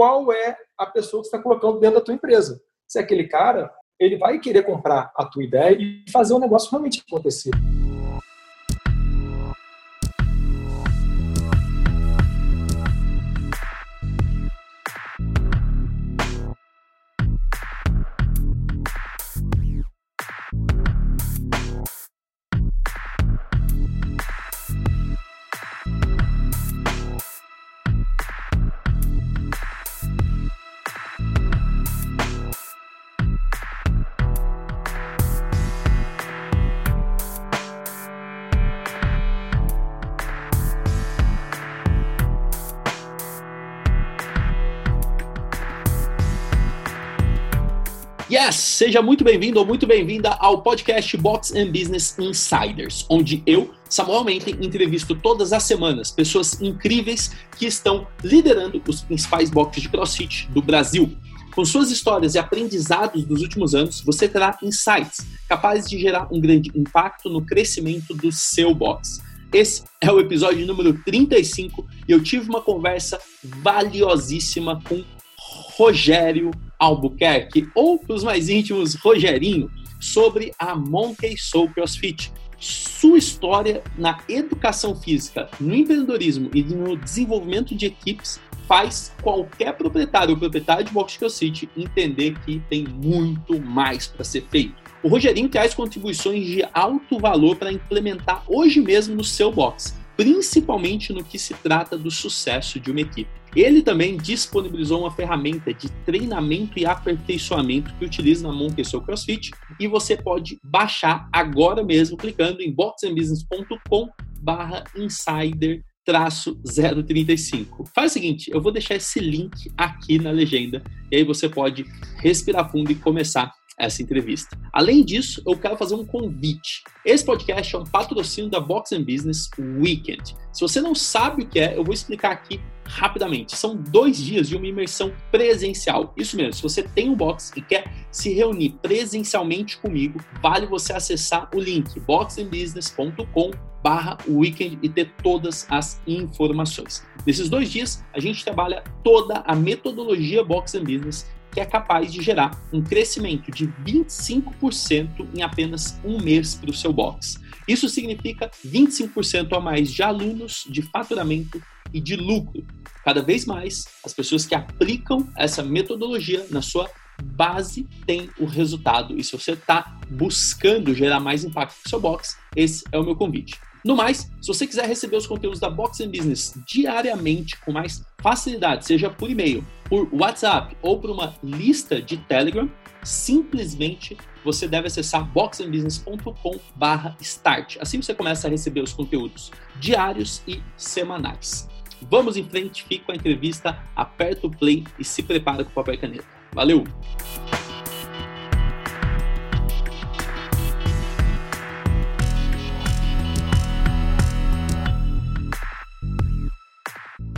qual é a pessoa que está colocando dentro da tua empresa. Se é aquele cara, ele vai querer comprar a tua ideia e fazer o negócio realmente acontecer. Seja muito bem-vindo ou muito bem-vinda ao podcast Box and Business Insiders, onde eu, Samuel Menten, entrevisto todas as semanas pessoas incríveis que estão liderando os principais boxes de CrossFit do Brasil. Com suas histórias e aprendizados dos últimos anos, você terá insights capazes de gerar um grande impacto no crescimento do seu box. Esse é o episódio número 35 e eu tive uma conversa valiosíssima com Rogério Albuquerque, ou para os mais íntimos, Rogerinho, sobre a Monkey Soul CrossFit. Sua história na educação física, no empreendedorismo e no desenvolvimento de equipes faz qualquer proprietário ou proprietário de box CrossFit entender que tem muito mais para ser feito. O Rogerinho traz contribuições de alto valor para implementar hoje mesmo no seu box principalmente no que se trata do sucesso de uma equipe. Ele também disponibilizou uma ferramenta de treinamento e aperfeiçoamento que utiliza na Monkey Soul CrossFit e você pode baixar agora mesmo clicando em boxandbusiness.com barra insider 035. Faz o seguinte, eu vou deixar esse link aqui na legenda e aí você pode respirar fundo e começar essa entrevista. Além disso, eu quero fazer um convite. Esse podcast é um patrocínio da Box Business Weekend. Se você não sabe o que é, eu vou explicar aqui rapidamente. São dois dias de uma imersão presencial. Isso mesmo, se você tem um box e quer se reunir presencialmente comigo, vale você acessar o link boxandbusiness.com barra weekend e ter todas as informações. Nesses dois dias, a gente trabalha toda a metodologia Box and Business que é capaz de gerar um crescimento de 25% em apenas um mês para o seu box. Isso significa 25% a mais de alunos, de faturamento e de lucro. Cada vez mais, as pessoas que aplicam essa metodologia na sua base têm o resultado. E se você está buscando gerar mais impacto no seu box, esse é o meu convite. No mais, se você quiser receber os conteúdos da Box Business diariamente com mais facilidade, seja por e-mail, por WhatsApp ou por uma lista de Telegram, simplesmente você deve acessar boxandbusiness.com/start. Assim você começa a receber os conteúdos diários e semanais. Vamos em frente, fica com a entrevista, aperta o play e se prepara com papel e caneta. Valeu!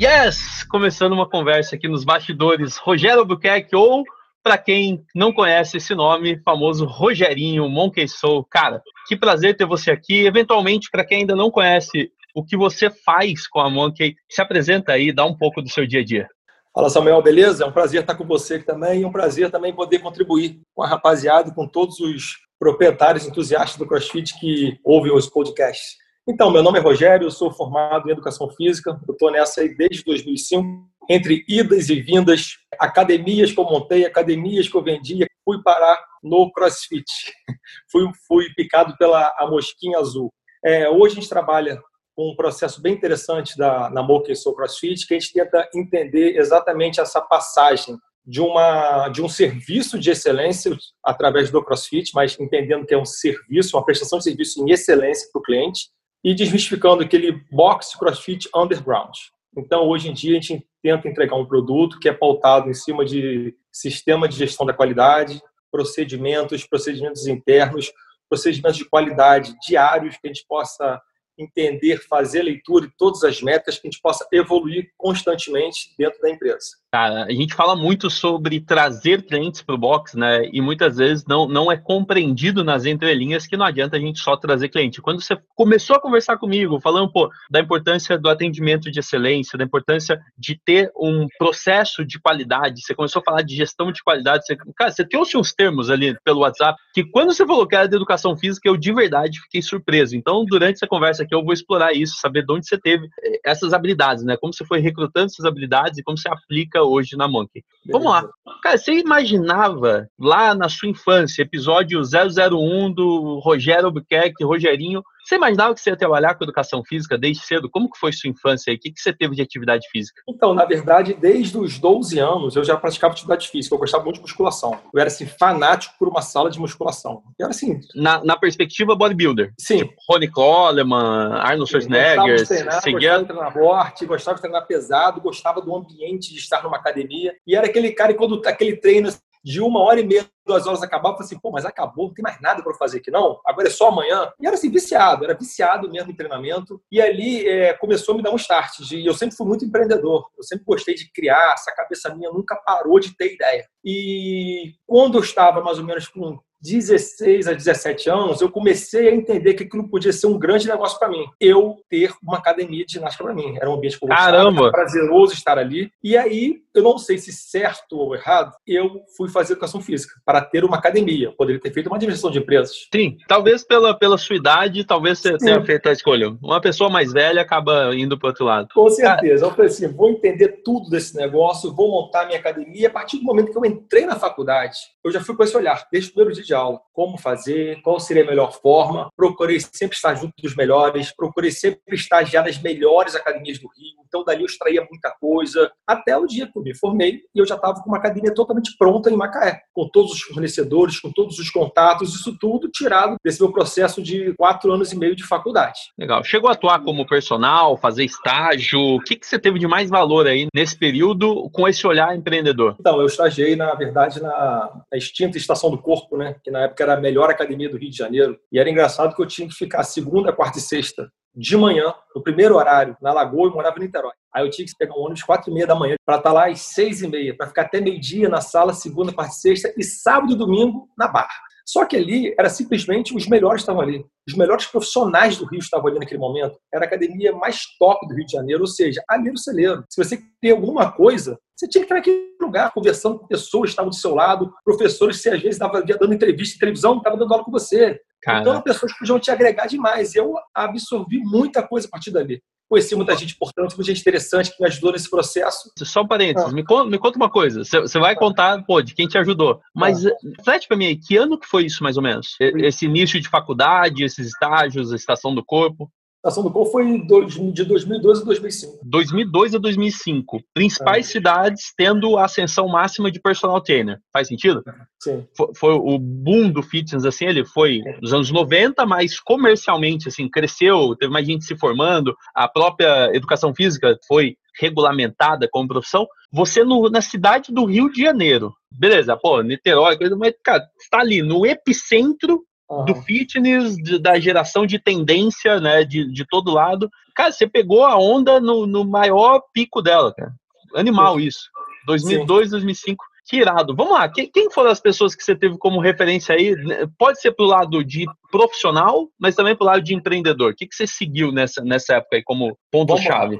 Yes! Começando uma conversa aqui nos bastidores, Rogério Albuquerque, ou, para quem não conhece esse nome, famoso Rogerinho Monkey Soul. Cara, que prazer ter você aqui. Eventualmente, para quem ainda não conhece o que você faz com a Monkey, se apresenta aí, dá um pouco do seu dia a dia. Fala Samuel, beleza? É um prazer estar com você aqui também e um prazer também poder contribuir com a rapaziada, com todos os proprietários entusiastas do CrossFit que ouvem os podcasts. Então, meu nome é Rogério, eu sou formado em Educação Física, eu estou nessa aí desde 2005, entre idas e vindas, academias que eu montei, academias que eu vendia, fui parar no CrossFit, fui, fui picado pela a mosquinha azul. É, hoje a gente trabalha um processo bem interessante da, na Mocha Soul CrossFit, que a gente tenta entender exatamente essa passagem de, uma, de um serviço de excelência através do CrossFit, mas entendendo que é um serviço, uma prestação de serviço em excelência para o cliente, e desmistificando aquele box CrossFit underground. Então, hoje em dia, a gente tenta entregar um produto que é pautado em cima de sistema de gestão da qualidade, procedimentos, procedimentos internos, procedimentos de qualidade diários que a gente possa entender, fazer leitura de todas as métricas, que a gente possa evoluir constantemente dentro da empresa. Cara, a gente fala muito sobre trazer clientes para o box, né? E muitas vezes não, não é compreendido nas entrelinhas que não adianta a gente só trazer cliente. Quando você começou a conversar comigo, falando pô, da importância do atendimento de excelência, da importância de ter um processo de qualidade, você começou a falar de gestão de qualidade, você, cara, você trouxe uns termos ali pelo WhatsApp que quando você falou que era de educação física, eu de verdade fiquei surpreso. Então, durante essa conversa aqui, eu vou explorar isso, saber de onde você teve eh, essas habilidades, né? Como você foi recrutando essas habilidades e como você aplica hoje na Monkey. Vamos lá. Cara, você imaginava lá na sua infância, episódio 001 do Rogério Albuquerque, Rogerinho, você imaginava que você ia trabalhar com educação física desde cedo? Como que foi sua infância aí? O que, que você teve de atividade física? Então, na verdade, desde os 12 anos eu já praticava atividade física. Eu gostava muito de musculação. Eu era, assim, fanático por uma sala de musculação. Eu era, assim... Na, na perspectiva bodybuilder? Sim. Tipo, Ronnie Coleman, Arnold Schwarzenegger... Gostava de treinar, seguia... gostava de treinar forte, gostava de treinar pesado, gostava do ambiente de estar numa academia. E era aquele cara que quando aquele treino de uma hora e meia, duas horas acabava, eu falei assim, pô, mas acabou, não tem mais nada para fazer aqui não, agora é só amanhã. E era assim, viciado, era viciado mesmo em treinamento. E ali é, começou a me dar um start. De, eu sempre fui muito empreendedor, eu sempre gostei de criar, essa cabeça minha nunca parou de ter ideia. E quando eu estava mais ou menos com 16 a 17 anos, eu comecei a entender que aquilo podia ser um grande negócio para mim. Eu ter uma academia de ginástica para mim. Era um ambiente que eu prazeroso estar ali. E aí, eu não sei se certo ou errado, eu fui fazer educação física para ter uma academia. Poderia ter feito uma administração de empresas. Sim, talvez pela, pela sua idade, talvez você Sim. tenha feito a escolha. Uma pessoa mais velha acaba indo para outro lado. Com certeza. Eu falei assim, vou entender tudo desse negócio, vou montar minha academia. A partir do momento que eu entrei na faculdade, eu já fui com esse olhar, desde o primeiro dia de Como fazer, qual seria a melhor forma. Procurei sempre estar junto dos melhores, procurei sempre estagiar nas melhores academias do Rio. Então, dali eu extraía muita coisa. Até o dia que eu me formei e eu já estava com uma academia totalmente pronta em Macaé, com todos os fornecedores, com todos os contatos, isso tudo tirado desse meu processo de quatro anos e meio de faculdade. Legal. Chegou a atuar como personal, fazer estágio. O que, que você teve de mais valor aí nesse período com esse olhar empreendedor? Então, eu estagiei, na verdade, na, na extinta Estação do Corpo, né? Que na época era a melhor academia do Rio de Janeiro. E era engraçado que eu tinha que ficar segunda, quarta e sexta de manhã, no primeiro horário, na Lagoa, eu morava em Niterói. Aí eu tinha que pegar um ônibus quatro e meia da manhã para estar tá lá às seis e meia, para ficar até meio-dia na sala, segunda, quarta e sexta, e sábado e domingo na Barra. Só que ali era simplesmente os melhores estavam ali. Os melhores profissionais do Rio estavam ali naquele momento. Era a academia mais top do Rio de Janeiro, ou seja, ali era o celeiro. Se você queria alguma coisa, você tinha que estar naquele lugar, conversando com pessoas que estavam do seu lado, professores que você às vezes estava dando entrevista em televisão, estava dando aula com você. Cara. Então, pessoas podiam te agregar demais. Eu absorvi muita coisa a partir dali. Conheci muita gente importante, muita gente interessante que me ajudou nesse processo. Só um parênteses, ah. me, conta, me, conta, uma coisa. Você vai contar, pô, de quem te ajudou. Mas, ah. reflete pra mim, que ano que foi isso, mais ou menos? Esse início de faculdade, esses estágios, a estação do corpo? Estação do Corpo foi de 2002 a 2005. 2002 a 2005. Principais é. cidades tendo a ascensão máxima de personal trainer. Faz sentido? Sim. Foi, foi, o boom do fitness, assim, ele foi nos anos 90, mas comercialmente, assim, cresceu, teve mais gente se formando, a própria educação física foi regulamentada como profissão. Você no, na cidade do Rio de Janeiro, beleza, pô, Niterói, coisa, mas, cara, está ali no epicentro uhum. do fitness, de, da geração de tendência, né, de, de todo lado. Cara, você pegou a onda no, no maior pico dela, cara. Animal Sim. isso. 2002, Sim. 2005. Que irado. Vamos lá, quem foram as pessoas que você teve como referência aí? Pode ser pro lado de profissional, mas também pro lado de empreendedor. O que, que você seguiu nessa, nessa época aí como ponto-chave?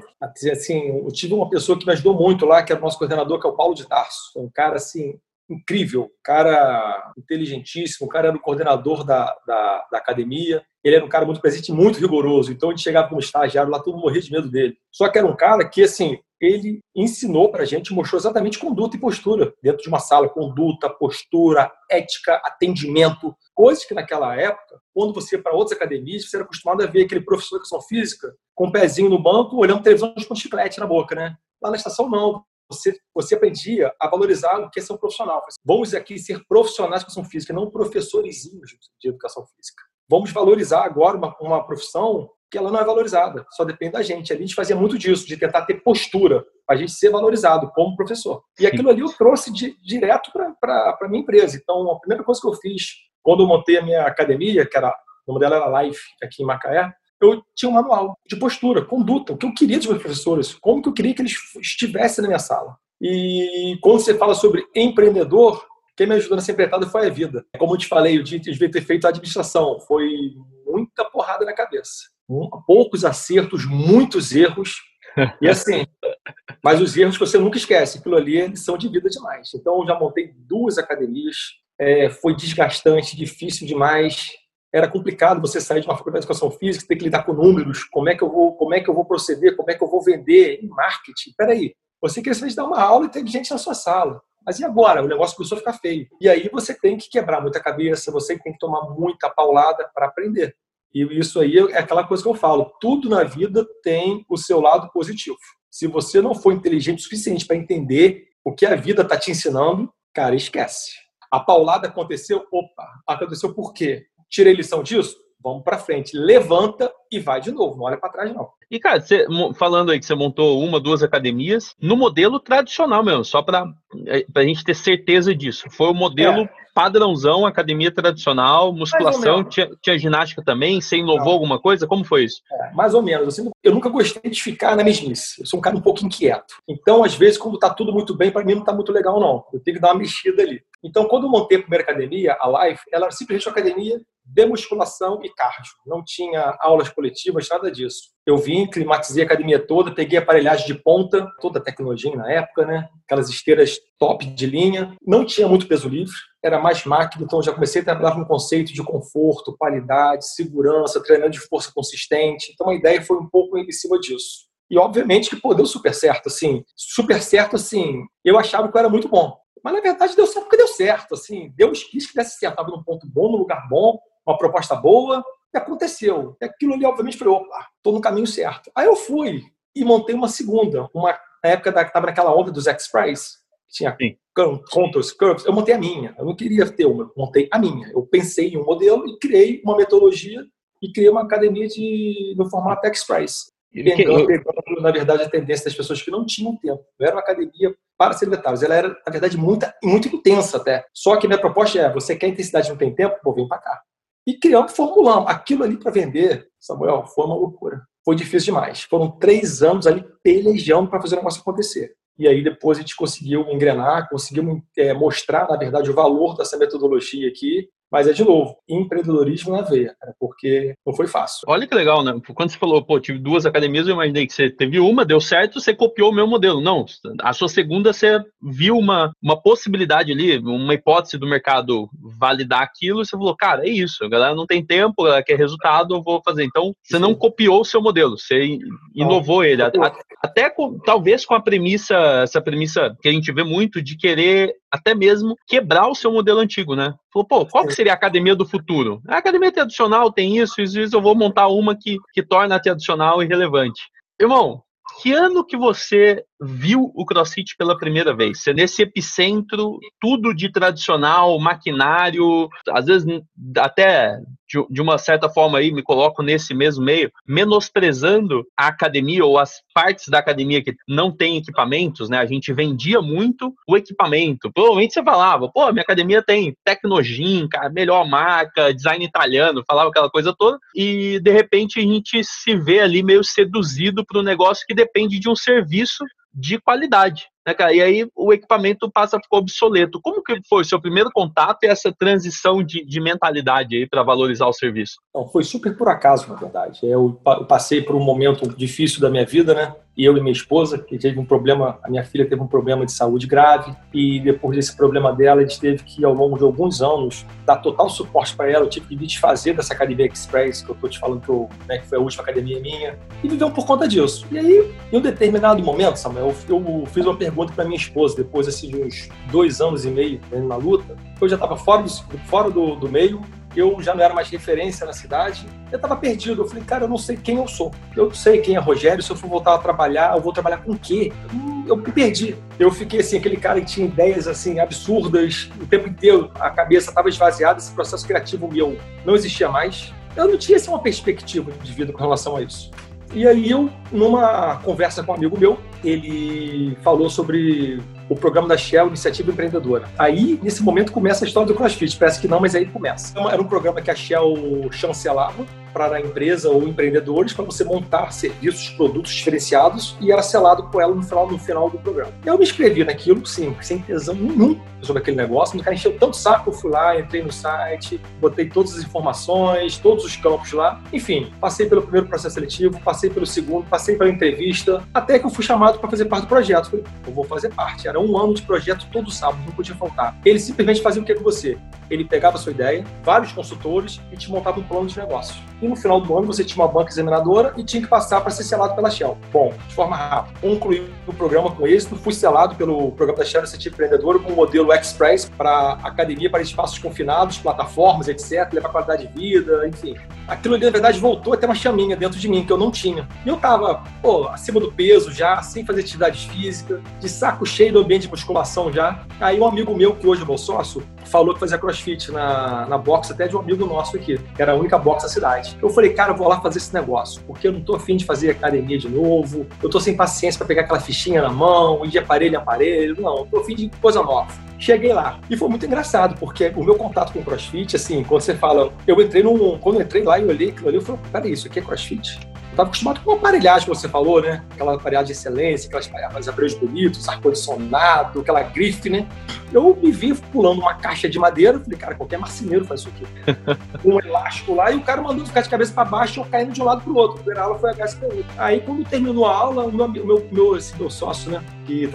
Assim, eu tive uma pessoa que me ajudou muito lá, que é o nosso coordenador, que é o Paulo de Tarso. Um cara, assim, incrível, cara inteligentíssimo, o cara era o coordenador da, da, da, academia, ele era um cara muito presente muito rigoroso, então a gente chegava como estagiário lá, todo mundo morria de medo dele. Só que era um cara que, assim, ele ensinou pra gente, mostrou exatamente conduta e postura dentro de uma sala, conduta, postura, ética, atendimento, coisas que naquela época, quando você ia para outras academias, você era acostumado a ver aquele professor de educação física com o um pezinho no banco, olhando televisão com chiclete na boca, né? Lá na estação, não você, você aprendia a valorizar o que é profissional. Vamos aqui ser profissionais de educação física, não professores de educação física. Vamos valorizar agora uma, uma profissão que ela não é valorizada, só depende da gente. a gente fazia muito disso, de tentar ter postura, a gente ser valorizado como professor. E aquilo ali eu trouxe de, direto para a minha empresa. Então, a primeira coisa que eu fiz quando eu montei a minha academia, que era, o nome dela era Life, aqui em Macaé, eu tinha um manual de postura, conduta, o que eu queria dos meus professores, como que eu queria que eles estivessem na minha sala. E quando você fala sobre empreendedor, quem me ajudou nessa empreitada foi a vida. Como eu te falei, eu devia ter feito a administração. Foi muita porrada na cabeça. Poucos acertos, muitos erros. E assim, mas os erros que você nunca esquece, aquilo ali são de vida demais. Então, eu já montei duas academias, é, foi desgastante, difícil demais. Era complicado você sair de uma faculdade de educação física, ter que lidar com números, como é que eu vou, como é que eu vou proceder, como é que eu vou vender em marketing. Peraí, você quer dar uma aula e tem gente na sua sala. Mas e agora? O negócio começou a ficar feio. E aí você tem que quebrar muita cabeça, você tem que tomar muita paulada para aprender. E isso aí é aquela coisa que eu falo: tudo na vida tem o seu lado positivo. Se você não for inteligente o suficiente para entender o que a vida está te ensinando, cara, esquece. A paulada aconteceu, opa, aconteceu por quê? Tirei lição disso? Vamos para frente. Levanta e vai de novo, não olha para trás não. E, cara, você, falando aí que você montou uma, duas academias, no modelo tradicional mesmo, só para é, a gente ter certeza disso. Foi o modelo é. padrãozão, academia tradicional, musculação, tinha, tinha, ginástica também, você inovou Não. alguma coisa? Como foi isso? É, mais ou menos. Assim, eu nunca gostei de ficar na mesmice. Eu sou um cara um pouco inquieto. Então, às vezes, quando tá tudo muito bem, para mim não tá muito legal, não. Eu tenho que dar uma mexida ali. Então, quando eu montei a primeira academia, a Life, ela era simplesmente uma academia de musculação e cardio. Não tinha aulas coletivas, nada disso. Eu vim, climatizei a academia toda, peguei aparelhagem de ponta, toda a tecnologia na época, né? Aquelas esteiras top de linha. Não tinha muito peso livre, era mais máquina, então já comecei a trabalhar com conceito de conforto, qualidade, segurança, treinamento de força consistente. Então a ideia foi um pouco em cima disso. E obviamente que pô, deu super certo, assim. Super certo, assim. Eu achava que eu era muito bom. Mas na verdade deu certo porque deu certo, assim. Deus quis que desse certo. Estava num ponto bom, num lugar bom, uma proposta boa, e aconteceu. E aquilo ali, obviamente, foi, opa, estou no caminho certo. Aí eu fui e montei uma segunda, uma na época da, estava naquela onda dos X-Prize, tinha Sim. contours, curves, eu montei a minha. Eu não queria ter uma, montei a minha. Eu pensei em um modelo e criei uma metodologia e criei uma academia de, no formato X-Prize. Pegando, pegando, na verdade, a tendência das pessoas que não tinham tempo. Não era uma academia para sedentários, ela era, na verdade, muito, muito intensa até. Só que minha proposta é: você quer intensidade e não tem tempo? Pô, vem para cá. E criamos, formulamos. Aquilo ali para vender, Samuel, foi uma loucura. Foi difícil demais. Foram três anos ali pelejando para fazer o negócio acontecer. E aí depois a gente conseguiu engrenar, conseguimos é, mostrar, na verdade, o valor dessa metodologia aqui mas é de novo, empreendedorismo na veia, cara, porque não foi fácil. Olha que legal, né? Quando você falou, pô, tive duas academias, eu imaginei que você teve uma, deu certo, você copiou o meu modelo. Não, a sua segunda você viu uma, uma possibilidade ali, uma hipótese do mercado validar aquilo, e você falou, cara, é isso, a galera não tem tempo, ela quer resultado, eu vou fazer. Então, você não copiou o seu modelo, você inovou não. ele. Até com, talvez com a premissa, essa premissa que a gente vê muito de querer até mesmo quebrar o seu modelo antigo, né? Falou, pô, qual que seria a academia do futuro? A academia tradicional tem isso, isso, isso, eu vou montar uma que, que torna a tradicional irrelevante. Irmão, que ano que você viu o CrossFit pela primeira vez? Você nesse epicentro, tudo de tradicional, maquinário, às vezes até de, uma certa forma aí me coloco nesse mesmo meio, menosprezando a academia ou as partes da academia que não tem equipamentos, né? A gente vendia muito o equipamento. Provavelmente você falava, pô, minha academia tem Tecnogin, cara, melhor marca, design italiano, falava aquela coisa toda, e de repente a gente se vê ali meio seduzido para um negócio que depende de um serviço de qualidade. Né, cara? E aí o equipamento passa a ficar obsoleto. Como que foi o seu primeiro contato e essa transição de, de mentalidade aí para valorizar o serviço? Não, foi super por acaso, na verdade. Eu passei por um momento difícil da minha vida, né? E eu e minha esposa, que teve um problema, a minha filha teve um problema de saúde grave, e depois desse problema dela, a gente teve que, ao longo de alguns anos, dar total suporte para ela. Eu tive que me desfazer dessa academia Express, que eu estou te falando que, eu, né, que foi a última academia minha, e viveu por conta disso. E aí, em um determinado momento, Samuel, eu, eu fiz uma pergunta para minha esposa, depois assim, de uns dois anos e meio né, na luta, eu já estava fora, do, fora do, do meio, eu já não era mais referência na cidade, eu estava perdido. Eu falei, cara, eu não sei quem eu sou. Eu não sei quem é Rogério, se eu for voltar a trabalhar, eu vou trabalhar com o quê? Eu me perdi. Eu fiquei assim, aquele cara que tinha ideias assim absurdas o tempo inteiro, a cabeça estava esvaziada, esse processo criativo meu não existia mais. Eu não tinha assim, uma perspectiva de vida com relação a isso. E aí eu, numa conversa com um amigo meu, ele falou sobre o programa da Shell, Iniciativa Empreendedora. Aí, nesse momento, começa a história do CrossFit. Parece que não, mas aí começa. Então, era um programa que a Shell chancelava para a empresa ou empreendedores para você montar serviços, produtos diferenciados e era selado com ela no final, no final do programa. Eu me inscrevi naquilo, sim, sem tesão nenhum sobre aquele negócio, o cara encheu tanto saco, eu fui lá, entrei no site, botei todas as informações, todos os campos lá, enfim, passei pelo primeiro processo seletivo, passei pelo segundo, passei pela entrevista, até que eu fui chamado para fazer parte do projeto. Falei, eu vou fazer parte. Era um ano de projeto todo sábado, não podia faltar. Ele simplesmente fazia o que com você? Ele pegava a sua ideia, vários consultores e te montava um plano de negócios. E no final do ano você tinha uma banca examinadora e tinha que passar para ser selado pela Shell. Bom, de forma rápida. Concluí o programa com êxito, fui selado pelo programa da Shell Iniciativa Empreendedora com o modelo Express para academia para espaços confinados, plataformas, etc., levar qualidade de vida, enfim. Aquilo ali, na verdade, voltou a ter uma chaminha dentro de mim que eu não tinha. E eu tava, pô, acima do peso já, sem fazer atividade física, de saco cheio do ambiente de musculação já. Aí um amigo meu, que hoje é meu sócio, falou que fazia crossfit na, na box até de um amigo nosso aqui, que era a única box da cidade. Eu falei, cara, eu vou lá fazer esse negócio, porque eu não tô afim de fazer academia de novo, eu tô sem paciência para pegar aquela fichinha na mão, ir de aparelho em aparelho, não, eu tô afim de coisa nova. Cheguei lá. E foi muito engraçado, porque o meu contato com o CrossFit, assim, quando você fala, eu entrei num. Quando eu entrei lá e olhei aquilo ali, eu falei, peraí, isso aqui é CrossFit? Eu estava acostumado com uma aparelhagem que você falou, né? Aquela aparelhagem de excelência, aquelas, aquelas aparelhos bonitos, ar-condicionado, aquela grife, né? Eu me vi pulando uma caixa de madeira, falei, cara, qualquer marceneiro faz isso aqui. um elástico lá, e o cara mandou ficar de cabeça para baixo, eu caindo de um lado para o outro. A primeira aula foi a HSPU. Aí, quando terminou a aula, o meu, meu, meu, esse meu sócio, né, que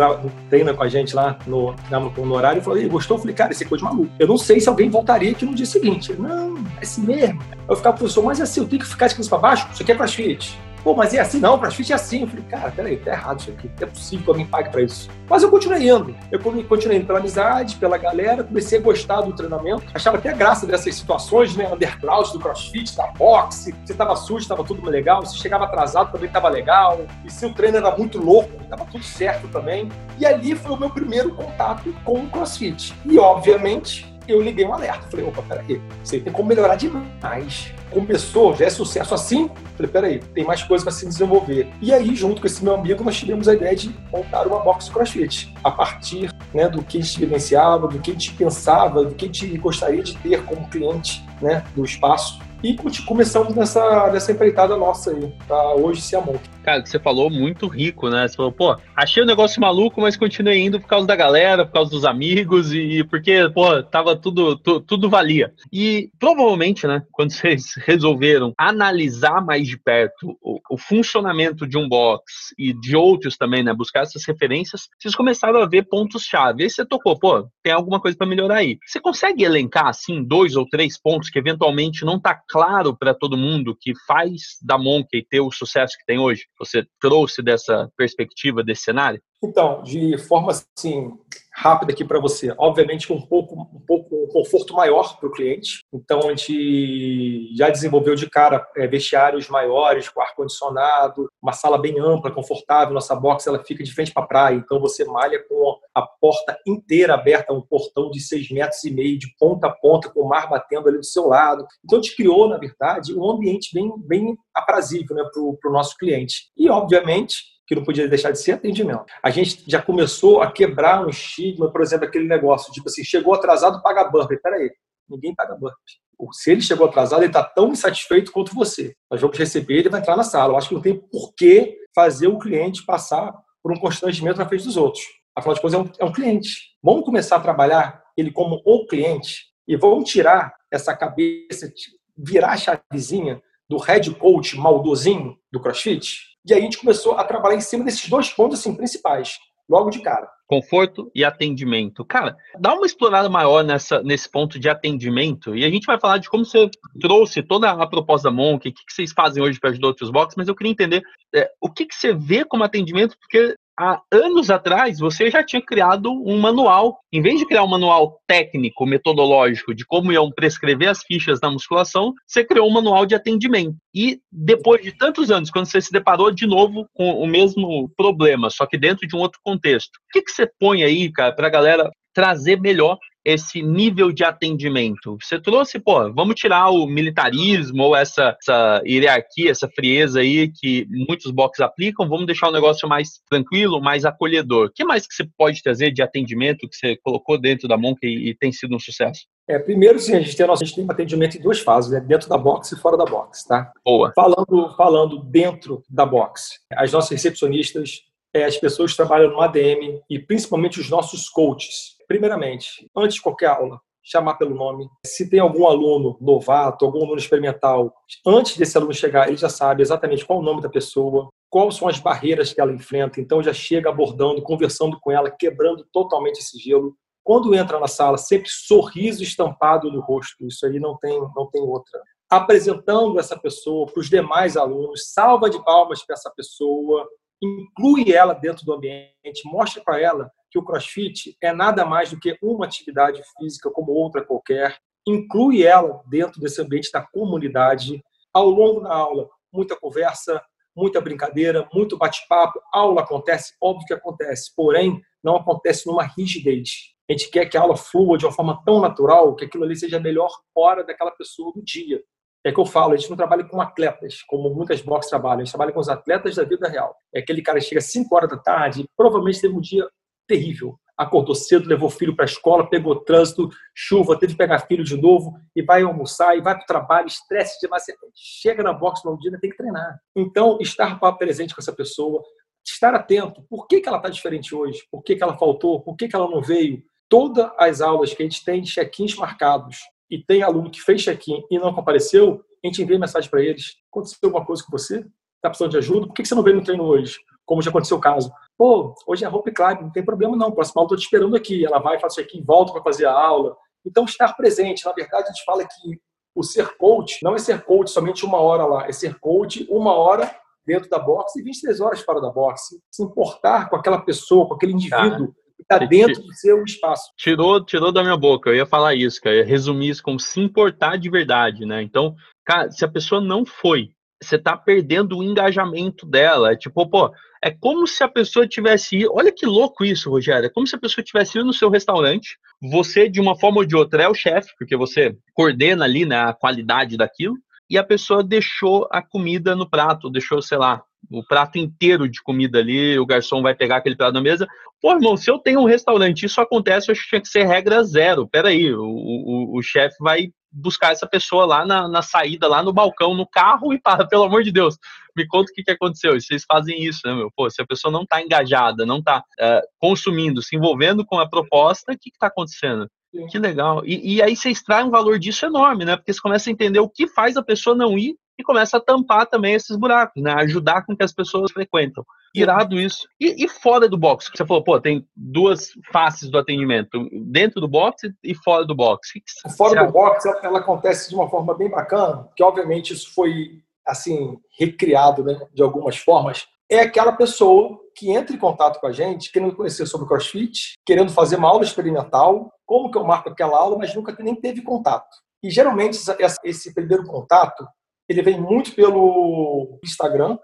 treina com a gente lá no, no horário, falou, gostou? Eu falei, cara, esse é coisa de maluco. Eu não sei se alguém voltaria aqui no dia seguinte. Ele, não, é assim mesmo. Eu ficava, professor, mas é assim, eu tenho que ficar de cabeça para baixo? Isso aqui é crossfit. Pô, mas é assim? Não, CrossFit é assim. Eu falei, cara, peraí, tá errado isso aqui. Não é possível que alguém pague pra isso. Mas eu continuei indo. Eu continuei indo pela amizade, pela galera, comecei a gostar do treinamento. Achava até graça dessas situações, né? Underground do CrossFit, da boxe. Você tava sujo, tava tudo legal. Se chegava atrasado, também tava legal. E se o treino era muito louco, tava tudo certo também. E ali foi o meu primeiro contato com o CrossFit. E, obviamente, eu liguei um alerta. Falei, opa, peraí, você tem como melhorar demais. Começou, já é sucesso assim? Falei, peraí, tem mais coisa para se desenvolver. E aí, junto com esse meu amigo, nós tivemos a ideia de montar uma box crossfit. A partir né, do que a gente vivenciava, do que a gente pensava, do que a gente gostaria de ter como cliente né, do espaço. E começamos nessa, nessa empreitada nossa aí, pra hoje ser a monte. Cara, que você falou muito rico, né? Você falou, pô, achei o um negócio maluco, mas continuei indo por causa da galera, por causa dos amigos e porque, pô, tava tudo, tu, tudo valia. E provavelmente, né, quando vocês resolveram analisar mais de perto o, o funcionamento de um box e de outros também, né, buscar essas referências, vocês começaram a ver pontos-chave. Aí você tocou, pô, tem alguma coisa para melhorar aí. Você consegue elencar, assim, dois ou três pontos que eventualmente não tá claro para todo mundo que faz da Monkey ter o sucesso que tem hoje? Você trouxe dessa perspectiva, desse cenário? Então, de forma assim rápida aqui para você, obviamente com um pouco um pouco um conforto maior para o cliente. Então a gente já desenvolveu de cara é, vestiários maiores com ar condicionado, uma sala bem ampla, confortável. Nossa box ela fica de frente para a praia, então você malha com a porta inteira aberta, um portão de seis metros e meio de ponta a ponta com o mar batendo ali do seu lado. Então a gente criou na verdade um ambiente bem bem aprazível né, para o nosso cliente. E obviamente que não podia deixar de ser atendimento. A gente já começou a quebrar um estigma, por exemplo, aquele negócio, tipo assim, chegou atrasado, paga burpee. Peraí, ninguém paga burpee. Se ele chegou atrasado, ele está tão insatisfeito quanto você. Nós vamos receber, ele vai entrar na sala. Eu acho que não tem por que fazer o cliente passar por um constrangimento na frente dos outros. Afinal de contas, é um, é um cliente. Vamos começar a trabalhar ele como o cliente e vamos tirar essa cabeça, virar a chavezinha do head coach maldozinho do CrossFit e aí a gente começou a trabalhar em cima desses dois pontos assim, principais, logo de cara. Conforto e atendimento. Cara, dá uma explorada maior nessa, nesse ponto de atendimento e a gente vai falar de como você trouxe toda a proposta da Monk, o que, que vocês fazem hoje para ajudar outros boxes, mas eu queria entender é, o que, que você vê como atendimento, porque há anos atrás você já tinha criado um manual. Em vez de criar um manual técnico, metodológico de como iam prescrever as fichas da musculação, você criou um manual de atendimento. E depois de tantos anos, quando você se deparou de novo com o mesmo problema, só que dentro de um outro contexto, o que, que você põe aí, cara, para a galera trazer melhor esse nível de atendimento? Você trouxe, pô, vamos tirar o militarismo ou essa, essa hierarquia, essa frieza aí que muitos boxes aplicam, vamos deixar o negócio mais tranquilo, mais acolhedor. O que mais que você pode trazer de atendimento que você colocou dentro da Monk e, e tem sido um sucesso? É, primeiro, sim, a gente tem, nosso, a gente tem um atendimento em duas fases, né? dentro da box e fora da box, tá? Boa. Falando, falando dentro da box, as nossas recepcionistas, é, as pessoas que trabalham no ADM e principalmente os nossos coaches. Primeiramente, antes de qualquer aula, chamar pelo nome. Se tem algum aluno novato, algum aluno experimental, antes desse aluno chegar, ele já sabe exatamente qual o nome da pessoa, quais são as barreiras que ela enfrenta, então já chega abordando, conversando com ela, quebrando totalmente esse gelo. Quando entra na sala, sempre sorriso estampado no rosto, isso aí não tem, não tem outra. Apresentando essa pessoa para os demais alunos, salva de palmas para essa pessoa, inclui ela dentro do ambiente, mostra para ela que o CrossFit é nada mais do que uma atividade física como outra qualquer, inclui ela dentro desse ambiente da comunidade. Ao longo da aula, muita conversa, muita brincadeira, muito bate-papo. Aula acontece, óbvio que acontece, porém não acontece numa rigidez. A gente quer que a aula flua de uma forma tão natural que aquilo ali seja a melhor hora daquela pessoa do dia. É que eu falo, a gente não trabalha com atletas, como muitas boxes trabalham, a gente trabalha com os atletas da vida real. É aquele cara que chega às 5 horas da tarde, provavelmente teve um dia terrível. Acordou cedo, levou filho para a escola, pegou trânsito, chuva, teve que pegar filho de novo e vai almoçar e vai para o trabalho, estresse demais. Chega na box no dia, tem que treinar. Então, estar presente com essa pessoa, estar atento. Por que, que ela está diferente hoje? Por que, que ela faltou? Por que, que ela não veio? Todas as aulas que a gente tem check-ins marcados e tem aluno que fez check-in e não compareceu, a gente envia mensagem para eles. Aconteceu alguma coisa com você? Está precisando de ajuda? Por que, você não veio no treino hoje? Como já aconteceu o caso Pô, hoje é Hope Climb, não tem problema não, próxima aula estou te esperando aqui. Ela vai, faz aqui, volta para fazer a aula. Então, estar presente. Na verdade, a gente fala que o ser coach não é ser coach somente uma hora lá, é ser coach uma hora dentro da boxe e 23 horas fora da boxe. Se importar com aquela pessoa, com aquele indivíduo que está dentro do seu espaço. Tirou, tirou da minha boca, eu ia falar isso, cara, eu ia resumir isso como se importar de verdade, né? Então, cara, se a pessoa não foi, você está perdendo o engajamento dela. É tipo, pô, é como se a pessoa tivesse ido. Olha que louco isso, Rogério. É como se a pessoa tivesse ido no seu restaurante. Você, de uma forma ou de outra, é o chefe, porque você coordena ali né, a qualidade daquilo. E a pessoa deixou a comida no prato, deixou, sei lá, o prato inteiro de comida ali, o garçom vai pegar aquele prato na mesa. Pô, irmão, se eu tenho um restaurante, isso acontece, eu acho que tinha que ser regra zero. Peraí, o, o, o chefe vai buscar essa pessoa lá na, na, saída, lá no balcão, no carro e para, pelo amor de Deus, me conta o que, que aconteceu. E vocês fazem isso, né, meu? Pô, se a pessoa não está engajada, não está uh, consumindo, se envolvendo com a proposta, o que está acontecendo? Que legal. E, e aí você extrai um valor disso enorme, né? Porque você começa a entender o que faz a pessoa não ir e começa a tampar também esses buracos, né? Ajudar com que as pessoas frequentam. Irado isso. E, e, fora do box? Você falou, pô, tem duas faces do atendimento, dentro do box e fora do box. Fora do box, ela acontece de uma forma bem bacana, que obviamente isso foi, assim, recriado, né, de algumas formas. É aquela pessoa que entra em contato com a gente, querendo conhecer sobre CrossFit, querendo fazer uma aula experimental, como que eu marco aquela aula, mas nunca nem teve contato. E geralmente esse primeiro contato ele vem muito pelo Instagram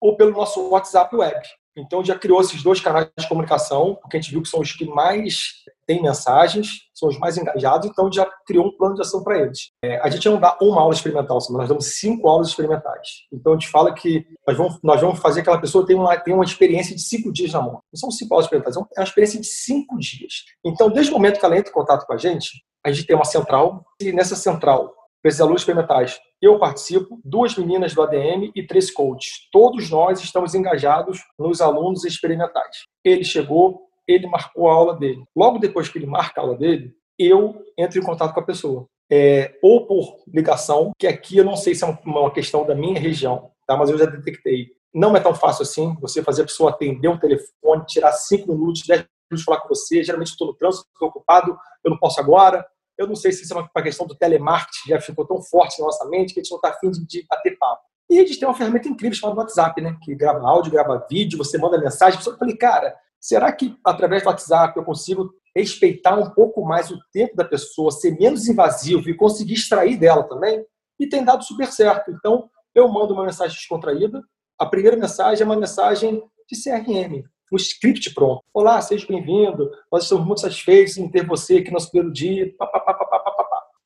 ou pelo nosso WhatsApp web. Então já criou esses dois canais de comunicação, porque a gente viu que são os que mais têm mensagens, são os mais engajados, então já criou um plano de ação para eles. É, a gente não dá uma aula experimental, nós damos cinco aulas experimentais. Então a gente fala que nós vamos, nós vamos fazer aquela pessoa ter uma, ter uma experiência de cinco dias na mão. Não são cinco aulas experimentais, é uma experiência de cinco dias. Então, desde o momento que ela entra em contato com a gente, a gente tem uma central, e nessa central esses alunos experimentais. Eu participo, duas meninas do ADM e três coaches. Todos nós estamos engajados nos alunos experimentais. Ele chegou, ele marcou a aula dele. Logo depois que ele marca a aula dele, eu entro em contato com a pessoa. É, ou por ligação, que aqui eu não sei se é uma questão da minha região, tá? mas eu já detectei. Não é tão fácil assim você fazer a pessoa atender o telefone, tirar cinco minutos, dez minutos falar com você. Geralmente estou no trânsito, estou ocupado, eu não posso agora. Eu não sei se isso é uma questão do telemarketing, já ficou tão forte na nossa mente que a gente não está afim de, de bater papo. E a gente tem uma ferramenta incrível chamada WhatsApp, né? Que grava áudio, grava vídeo, você manda mensagem. Eu falei, cara, será que através do WhatsApp eu consigo respeitar um pouco mais o tempo da pessoa, ser menos invasivo e conseguir extrair dela também? E tem dado super certo. Então, eu mando uma mensagem descontraída. A primeira mensagem é uma mensagem de CRM um script pronto. Olá, seja bem-vindo. Nós estamos muito satisfeitos em ter você aqui no nosso primeiro dia. Pá, pá, pá,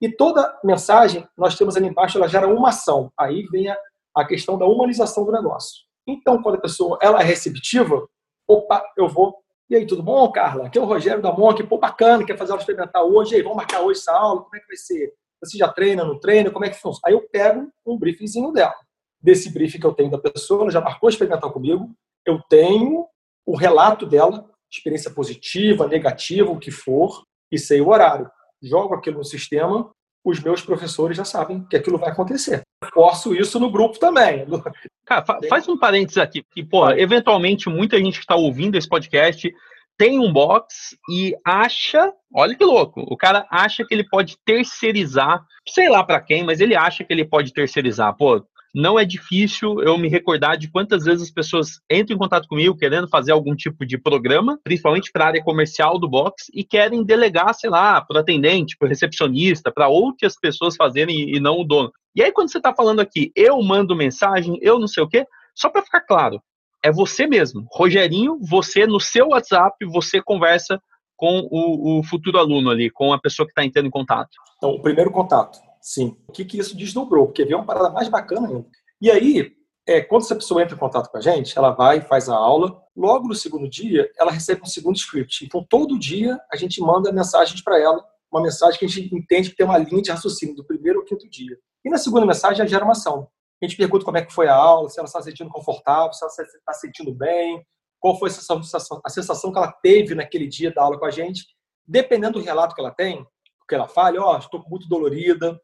e toda mensagem, nós temos ali embaixo, ela gera uma ação. Aí vem a, a questão da humanização do negócio. Então, quando a pessoa ela é receptiva, opa, eu vou E aí, tudo bom, Carla? Aqui é o Rogério da Monk. Pô, bacana, quer fazer aula experimental hoje? E aí, vamos marcar hoje essa aula? Como é que vai ser? Você já treina, não treina? Como é que funciona? Aí eu pego um briefingzinho dela. Desse briefing que eu tenho da pessoa, ela já marcou experimental comigo, eu tenho o relato dela, experiência positiva, negativa, o que for, e sei o horário. Jogo aquilo no sistema, os meus professores já sabem que aquilo vai acontecer. Posso isso no grupo também. Cara, faz um parênteses aqui, que, pô, eventualmente muita gente que está ouvindo esse podcast tem um box e acha, olha que louco, o cara acha que ele pode terceirizar, sei lá para quem, mas ele acha que ele pode terceirizar. Pô, não é difícil eu me recordar de quantas vezes as pessoas entram em contato comigo querendo fazer algum tipo de programa, principalmente para a área comercial do box, e querem delegar, sei lá, para o atendente, para o recepcionista, para outras pessoas fazerem e não o dono. E aí, quando você está falando aqui, eu mando mensagem, eu não sei o quê, só para ficar claro, é você mesmo. Rogerinho, você no seu WhatsApp, você conversa com o, o futuro aluno ali, com a pessoa que está entrando em contato. Então, o primeiro contato. Sim. O que, que isso desdobrou? Porque veio uma parada mais bacana ainda. E aí, é, quando essa pessoa entra em contato com a gente, ela vai, faz a aula, logo no segundo dia, ela recebe um segundo script. Então, todo dia, a gente manda mensagens para ela, uma mensagem que a gente entende que tem uma linha de raciocínio do primeiro ao quinto dia. E na segunda mensagem, a geração. A gente pergunta como é que foi a aula, se ela está se sentindo confortável, se ela está se sentindo bem, qual foi a sensação, a sensação que ela teve naquele dia da aula com a gente. Dependendo do relato que ela tem, que ela fala, ó, oh, estou muito dolorida,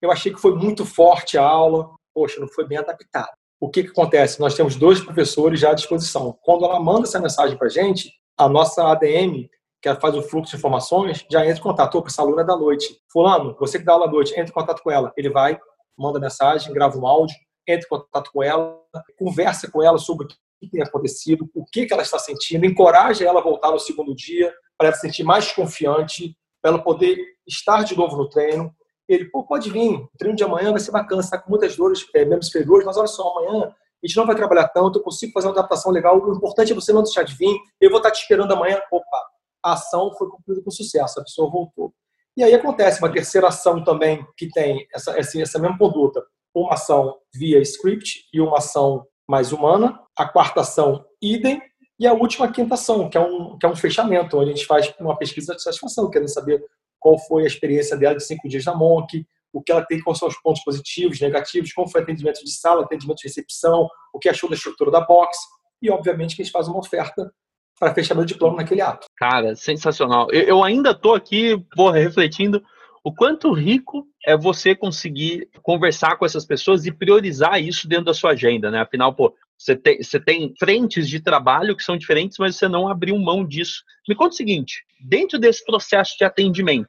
eu achei que foi muito forte a aula. Poxa, não foi bem adaptado. O que, que acontece? Nós temos dois professores já à disposição. Quando ela manda essa mensagem para a gente, a nossa ADM, que faz o fluxo de informações, já entra em contato. com essa aluna é da noite. Fulano, você que dá aula à noite, entra em contato com ela. Ele vai, manda mensagem, grava um áudio, entra em contato com ela, conversa com ela sobre o que tem acontecido, o que, que ela está sentindo, encoraja ela a voltar no segundo dia, para ela se sentir mais confiante, para ela poder estar de novo no treino. Ele, pô, pode vir, o treino de amanhã vai ser bacana, você está com muitas dores, é, membros inferiores, mas olha só, amanhã a gente não vai trabalhar tanto, eu consigo fazer uma adaptação legal, o importante é você não deixar de vir, eu vou estar te esperando amanhã. Opa, a ação foi concluída com sucesso, a pessoa voltou. E aí acontece uma terceira ação também que tem essa, essa, essa mesma conduta, uma ação via script e uma ação mais humana, a quarta ação, idem, e a última, a quinta ação, que é um, que é um fechamento, onde a gente faz uma pesquisa de satisfação, querendo saber qual foi a experiência dela de cinco dias na Monk, o que ela tem, quais são os pontos positivos, negativos, como foi atendimento de sala, atendimento de recepção, o que achou da estrutura da box, e obviamente que a gente faz uma oferta para fechamento de plano naquele ato. Cara, sensacional. Eu, eu ainda estou aqui, porra, refletindo o quanto rico é você conseguir conversar com essas pessoas e priorizar isso dentro da sua agenda, né? Afinal, pô, você tem, você tem frentes de trabalho que são diferentes, mas você não abriu mão disso. Me conta o seguinte: dentro desse processo de atendimento,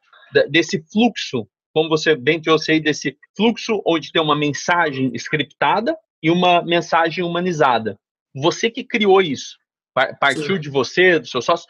desse fluxo, como você bem trouxe aí, desse fluxo onde tem uma mensagem scriptada e uma mensagem humanizada, você que criou isso, partiu Sim. de você, do seu sócio,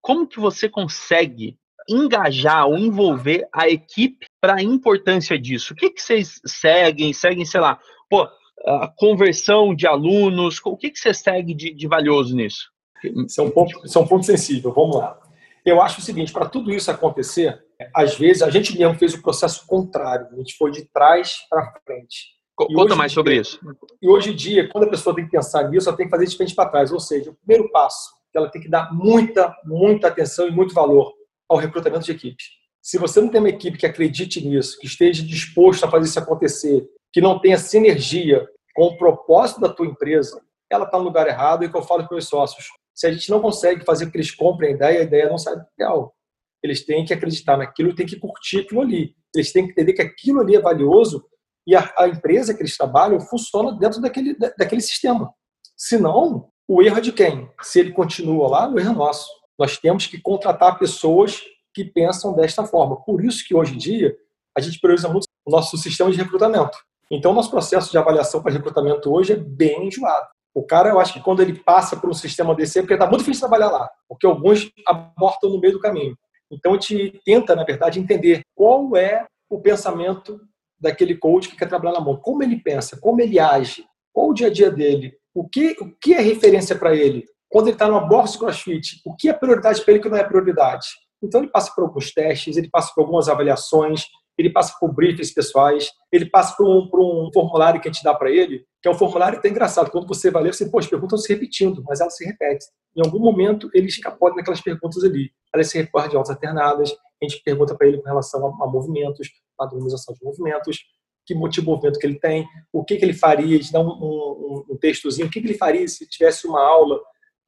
como que você consegue engajar ou envolver a equipe para a importância disso? O que, que vocês seguem? Seguem, sei lá, pô, a conversão de alunos, o que, que você segue de, de valioso nisso? Isso é, um ponto, isso é um ponto sensível, vamos lá. Eu acho o seguinte, para tudo isso acontecer, às vezes a gente mesmo fez o processo contrário, a gente foi de trás para frente. E Conta mais sobre dia, isso. E hoje em dia, quando a pessoa tem que pensar nisso, ela tem que fazer de frente para trás. Ou seja, o primeiro passo, ela tem que dar muita, muita atenção e muito valor ao recrutamento de equipe. Se você não tem uma equipe que acredite nisso, que esteja disposto a fazer isso acontecer, que não tenha sinergia com o propósito da tua empresa, ela está no lugar errado. E que eu falo para os sócios, se a gente não consegue fazer com que eles comprem a ideia, a ideia não sai real. Eles têm que acreditar naquilo, têm que curtir aquilo ali. Eles têm que entender que aquilo ali é valioso e a, a empresa que eles trabalham funciona dentro daquele, daquele sistema. Senão, o erro é de quem? Se ele continua lá, o erro é nosso. Nós temos que contratar pessoas que pensam desta forma. Por isso que hoje em dia a gente prioriza muito o nosso sistema de recrutamento. Então, nosso processo de avaliação para recrutamento hoje é bem enjoado. O cara, eu acho que quando ele passa por um sistema desse, é porque está muito difícil trabalhar lá, porque alguns abortam no meio do caminho. Então, a gente tenta, na verdade, entender qual é o pensamento daquele coach que quer trabalhar na mão, como ele pensa, como ele age, qual o dia a dia dele, o que, o que é referência para ele, quando ele está numa box crossfit, o que é prioridade para ele que não é prioridade? Então ele passa por alguns testes, ele passa por algumas avaliações, ele passa por briefings pessoais, ele passa por um, por um formulário que a gente dá para ele, que é um formulário até engraçado. Quando você vai ler, você, pô, as perguntas se repetindo, mas elas se repetem. Em algum momento, ele escapou naquelas perguntas ali. Elas se recorrem de altas alternadas, a gente pergunta para ele com relação a, a movimentos, padronização de movimentos, que motivo de movimento que ele tem, o que, que ele faria, de dar um, um, um textozinho, o que, que ele faria se tivesse uma aula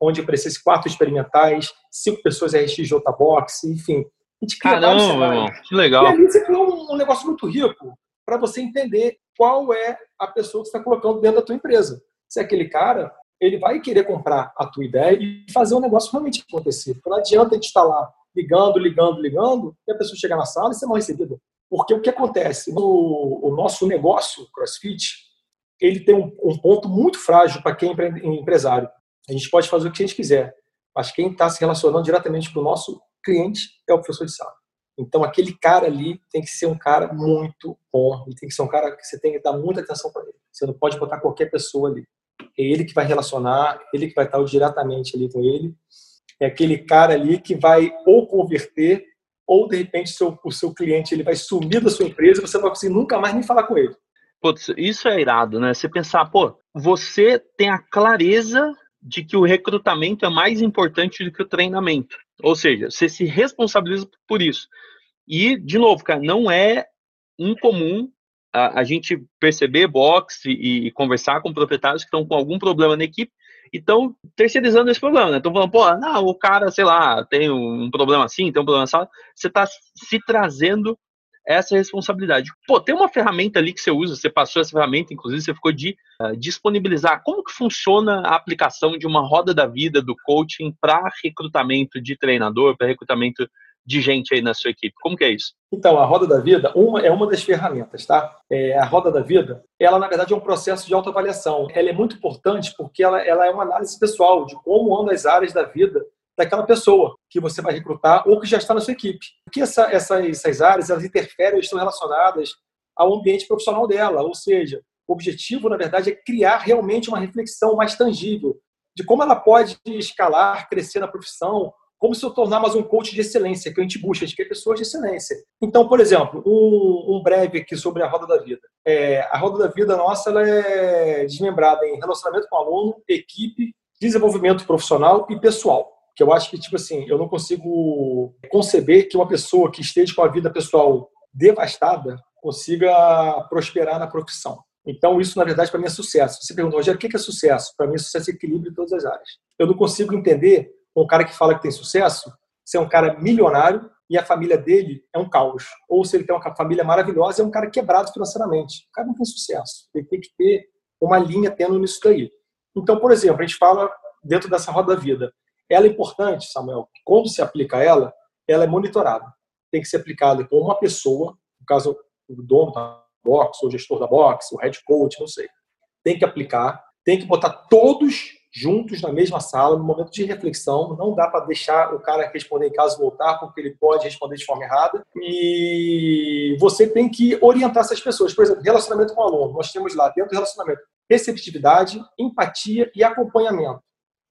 onde aparecesse quatro experimentais, cinco pessoas RX Box, enfim. Gente cria Caramba, que legal. E ali você cria um, negócio muito rico para você entender qual é a pessoa que você está colocando dentro da tua empresa. Se é aquele cara, ele vai querer comprar a tua ideia e fazer o negócio realmente acontecer. Não adianta a gente estar tá lá ligando, ligando, ligando, e a pessoa chegar na sala e ser mal recebida. Porque o que acontece? O, o nosso negócio, CrossFit, ele tem um, um ponto muito frágil para quem é empresário. A gente pode fazer o que a gente quiser, mas quem está se relacionando diretamente com o nosso cliente é o professor de sala. Então, aquele cara ali tem que ser um cara muito bom, e tem que ser um cara que você tem que dar muita atenção para ele. Você não pode botar qualquer pessoa ali. É ele que vai relacionar, ele que vai estar diretamente ali com ele. É aquele cara ali que vai ou converter, ou de repente seu, o seu cliente ele vai sumir da sua empresa e você não vai conseguir nunca mais nem falar com ele. Putz, isso é irado, né? Você pensar, pô, você tem a clareza de que o recrutamento é mais importante do que o treinamento. Ou seja, você se responsabiliza por isso. E, de novo, cara, não é incomum a, a gente perceber box e, e, conversar com proprietários que estão com algum problema na equipe e estão terceirizando esse problema, né? Estão falando, pô, não, o cara, sei lá, tem um problema assim, tem um problema assim. Você está se trazendo essa responsabilidade. Pô, tem uma ferramenta ali que você usa, você passou essa ferramenta, inclusive você ficou de uh, disponibilizar. Como que funciona a aplicação de uma roda da vida do coaching para recrutamento de treinador, para recrutamento de gente aí na sua equipe? Como que é isso? Então, a roda da vida uma, é uma das ferramentas, tá? É, a roda da vida, ela na verdade é um processo de autoavaliação. Ela é muito importante porque ela, ela é uma análise pessoal de como andam as áreas da vida daquela pessoa que você vai recrutar ou que já está na sua equipe. Porque essa, essa, essas áreas elas interferem, estão relacionadas ao ambiente profissional dela. Ou seja, o objetivo, na verdade, é criar realmente uma reflexão mais tangível de como ela pode escalar, crescer na profissão, como se eu tornar mais um coach de excelência, que a gente busca, a gente quer pessoas de excelência. Então, por exemplo, um, um breve aqui sobre a roda da vida. É, a roda da vida nossa ela é desmembrada em relacionamento com o aluno, equipe, desenvolvimento profissional e pessoal que eu acho que, tipo assim, eu não consigo conceber que uma pessoa que esteja com a vida pessoal devastada consiga prosperar na profissão. Então, isso, na verdade, para mim é sucesso. Você pergunta, Rogério, o que é sucesso? Para mim, sucesso é equilíbrio em todas as áreas. Eu não consigo entender um cara que fala que tem sucesso se é um cara milionário e a família dele é um caos. Ou se ele tem uma família maravilhosa é um cara quebrado financeiramente. O cara não tem sucesso. Ele tem que ter uma linha tendo nisso daí. Então, por exemplo, a gente fala dentro dessa roda da vida. Ela é importante, Samuel, quando se aplica ela, ela é monitorada. Tem que ser aplicada por uma pessoa, no caso, o dono da box, o gestor da box, o head coach, não sei. Tem que aplicar, tem que botar todos juntos na mesma sala, no momento de reflexão. Não dá para deixar o cara responder em caso voltar, porque ele pode responder de forma errada. E você tem que orientar essas pessoas. Por exemplo, relacionamento com o aluno. Nós temos lá, dentro do relacionamento, receptividade, empatia e acompanhamento.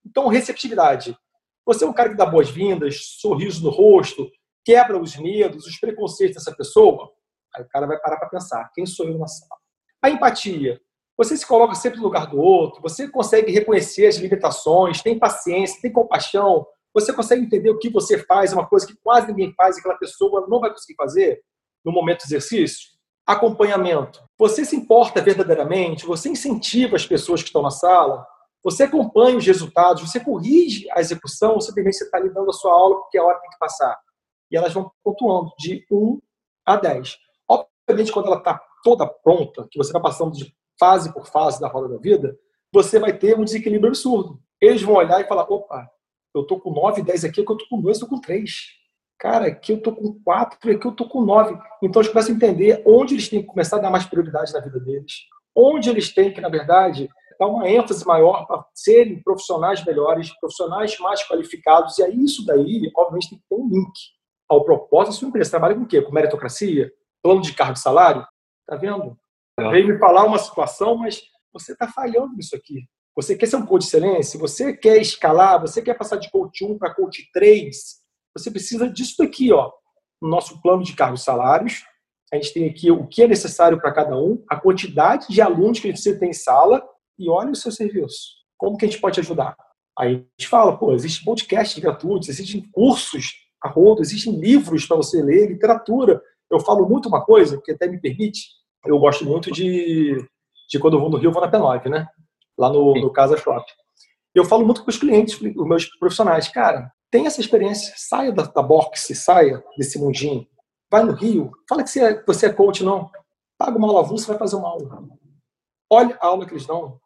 Então, receptividade. Você é um cara que dá boas-vindas, sorriso no rosto, quebra os medos, os preconceitos dessa pessoa. Aí o cara vai parar para pensar: quem sou eu na sala? A empatia. Você se coloca sempre no lugar do outro, você consegue reconhecer as limitações, tem paciência, tem compaixão, você consegue entender o que você faz, uma coisa que quase ninguém faz e aquela pessoa não vai conseguir fazer no momento do exercício. Acompanhamento. Você se importa verdadeiramente, você incentiva as pessoas que estão na sala, você acompanha os resultados, você corrige a execução, ou simplesmente você está ali dando a sua aula porque a hora tem que passar. E elas vão pontuando de 1 a 10. Obviamente, quando ela está toda pronta, que você vai passando de fase por fase da roda da vida, você vai ter um desequilíbrio absurdo. Eles vão olhar e falar: opa, eu tô com 9, 10 aqui, aqui eu tô com 2, eu tô com 3. Cara, aqui eu tô com 4, aqui eu tô com 9. Então eles começam a entender onde eles têm que começar a dar mais prioridade na vida deles. Onde eles têm que, na verdade, dar uma ênfase maior para serem profissionais melhores, profissionais mais qualificados. E aí isso daí, obviamente, tem que ter um link ao propósito da sua empresa. Trabalha com o quê? Com meritocracia? Plano de cargo e salário? Tá vendo? É. Veio me falar uma situação, mas você está falhando nisso aqui. Você quer ser um coach de excelência? Você quer escalar? Você quer passar de coach 1 para coach 3? Você precisa disso daqui, ó. No nosso plano de cargos e salários, a gente tem aqui o que é necessário para cada um, a quantidade de alunos que você tem em sala e olha o seu serviço. Como que a gente pode ajudar? Aí a gente fala, pô, existem podcasts gratuitos, existem cursos a rodo, existem livros para você ler, literatura. Eu falo muito uma coisa que até me permite, eu gosto muito de, de quando eu vou no Rio, eu vou na P9, né? Lá no, no Casa Shop. Eu falo muito com os clientes, os meus profissionais, cara, tem essa experiência, saia da, da boxe, saia desse mundinho, vai no Rio, fala que você é, você é coach, não. Paga uma aula avulsa, vai fazer uma aula. Olha a aula que eles dão.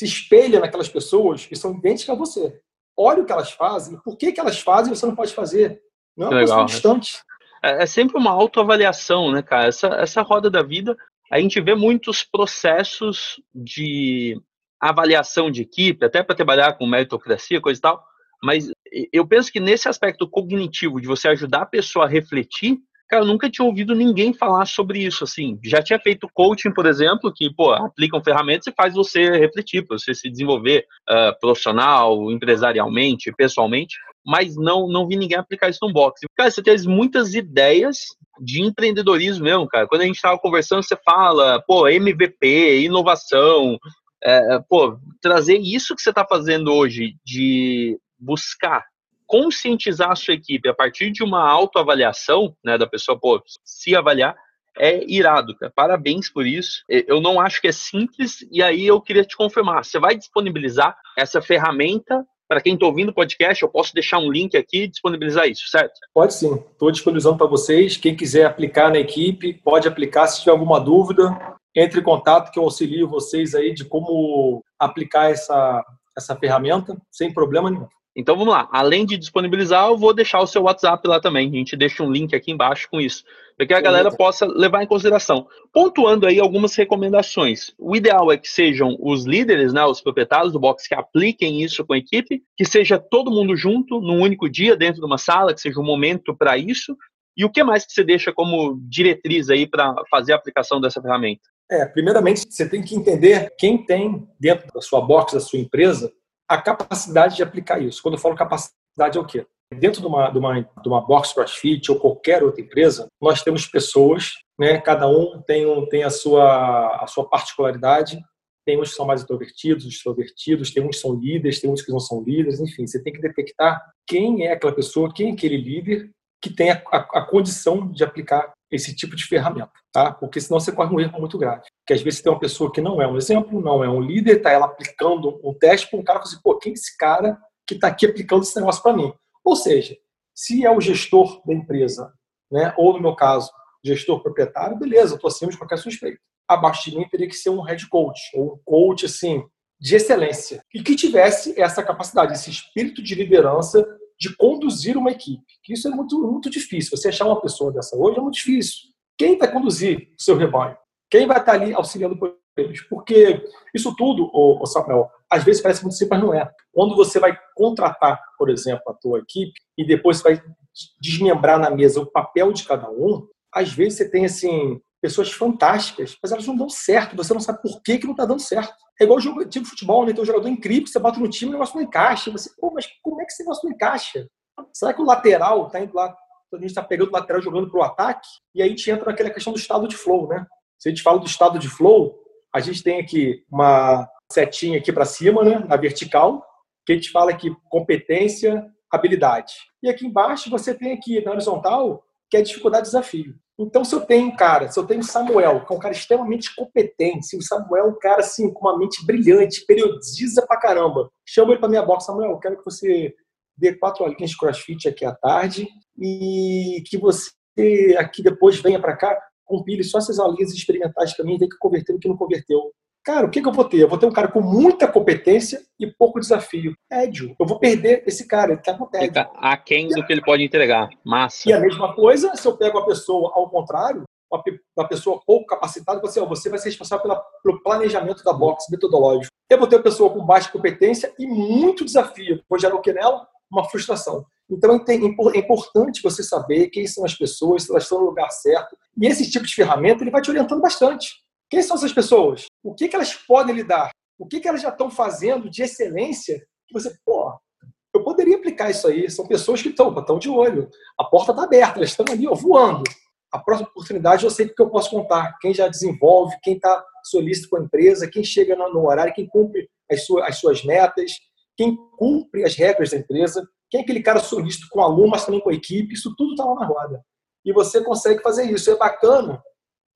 Se espelha naquelas pessoas que são idênticas a você. Olha o que elas fazem, por que, que elas fazem e você não pode fazer. Não é uma Legal, coisa distante. É, é sempre uma autoavaliação, né, cara? Essa, essa roda da vida, a gente vê muitos processos de avaliação de equipe, até para trabalhar com meritocracia, coisa e tal, mas eu penso que nesse aspecto cognitivo de você ajudar a pessoa a refletir, Cara, eu nunca tinha ouvido ninguém falar sobre isso, assim. Já tinha feito coaching, por exemplo, que, pô, aplicam ferramentas e faz você refletir, para você se desenvolver uh, profissional, empresarialmente, pessoalmente, mas não, não vi ninguém aplicar isso no boxe. Cara, você teve muitas ideias de empreendedorismo mesmo, cara. Quando a gente estava conversando, você fala, pô, MVP, inovação, é, pô, trazer isso que você está fazendo hoje de buscar conscientizar a sua equipe a partir de uma autoavaliação, né, da pessoa, pô, se avaliar, é irado, cara. Parabéns por isso. Eu não acho que é simples, e aí eu queria te confirmar. Você vai disponibilizar essa ferramenta para quem está ouvindo o podcast? Eu posso deixar um link aqui e disponibilizar isso, certo? Pode sim. Estou disponibilizando para vocês. Quem quiser aplicar na equipe, pode aplicar. Se tiver alguma dúvida, entre em contato que eu auxilio vocês aí de como aplicar essa, essa ferramenta sem problema nenhum. Então vamos lá. Além de disponibilizar, eu vou deixar o seu WhatsApp lá também. A gente deixa um link aqui embaixo com isso, para que a galera possa levar em consideração. Pontuando aí algumas recomendações. O ideal é que sejam os líderes, né, os proprietários do box que apliquem isso com a equipe, que seja todo mundo junto num único dia dentro de uma sala, que seja um momento para isso. E o que mais que você deixa como diretriz aí para fazer a aplicação dessa ferramenta? É, primeiramente, você tem que entender quem tem dentro da sua box, da sua empresa, a capacidade de aplicar isso. Quando eu falo capacidade, é o quê? Dentro de uma, de uma, de uma box CrossFit ou qualquer outra empresa, nós temos pessoas, né? cada um tem, um, tem a, sua, a sua particularidade, tem uns que são mais introvertidos, extrovertidos, tem uns que são líderes, tem uns que não são líderes, enfim, você tem que detectar quem é aquela pessoa, quem é aquele líder que tem a, a, a condição de aplicar esse tipo de ferramenta, tá? Porque senão você corre um erro muito grave. Porque às vezes você tem uma pessoa que não é um exemplo, não é um líder, tá ela aplicando um teste para um cara e assim, pô, quem é esse cara que está aqui aplicando esse negócio para mim? Ou seja, se é o gestor da empresa, né? Ou no meu caso, gestor proprietário, beleza, estou acima de qualquer suspeito. Abaixo de mim teria que ser um head coach ou um coach assim de excelência e que tivesse essa capacidade, esse espírito de liderança de conduzir uma equipe. Isso é muito, muito difícil. Você achar uma pessoa dessa hoje é muito difícil. Quem vai conduzir o seu rebanho? Quem vai estar ali auxiliando eles? Porque isso tudo, o Samuel, às vezes parece muito simples, mas não é. Quando você vai contratar, por exemplo, a tua equipe e depois vai desmembrar na mesa o papel de cada um, às vezes você tem assim pessoas fantásticas, mas elas não dão certo. Você não sabe por que, que não está dando certo. É igual o jogo de futebol, né? Tem um jogador incrível, você bota no time o negócio não encaixa. Você, pô, mas como é que esse negócio não encaixa? Será que o lateral está indo lá, a gente está pegando o lateral jogando para o ataque? E aí a gente entra naquela questão do estado de flow, né? Se a gente fala do estado de flow, a gente tem aqui uma setinha aqui para cima, né? Na vertical, que a gente fala aqui competência, habilidade. E aqui embaixo você tem aqui na horizontal, que é dificuldade desafio. Então, se eu tenho um cara, se eu tenho o Samuel, que é um cara extremamente competente, o Samuel é um cara assim, com uma mente brilhante, periodiza pra caramba, chama ele pra minha box, Samuel, eu quero que você dê quatro horinhas de crossfit aqui à tarde e que você aqui depois venha para cá, compile só essas aulinhas experimentais para mim, ver que converteu e que não converteu. Cara, o que, que, eu vou ter? Eu vou ter um cara com muita competência e pouco desafio. Tédio. Eu vou perder esse cara, ele tá com tédio. Fica aquém do que ele pode entregar. Massa. E a mesma coisa, se eu pego uma pessoa ao contrário, uma, pessoa pouco capacitada, você, você vai ser responsável pela, pelo planejamento da box metodológico. Eu vou ter uma pessoa com baixa competência e muito desafio. Vou gerar o que nela? Uma frustração. Então é, é importante você saber quem são as pessoas, se elas estão no lugar certo. E esse tipo de ferramenta ele vai te orientando bastante. Quem são essas pessoas? O que, que elas podem lidar? O que, que elas já estão fazendo de excelência? Que você, pô, eu poderia aplicar isso aí. São pessoas que estão, estão de olho. A porta está aberta, elas estão ali ó, voando. a próxima oportunidade eu sei que eu posso contar. Quem já desenvolve, quem está solícito com a empresa, quem chega no horário, quem cumpre as suas, as suas metas, quem cumpre as regras da empresa, quem é aquele cara solícito com aluno, mas também com a equipe, isso tudo está lá na roda. E você consegue fazer isso. É bacana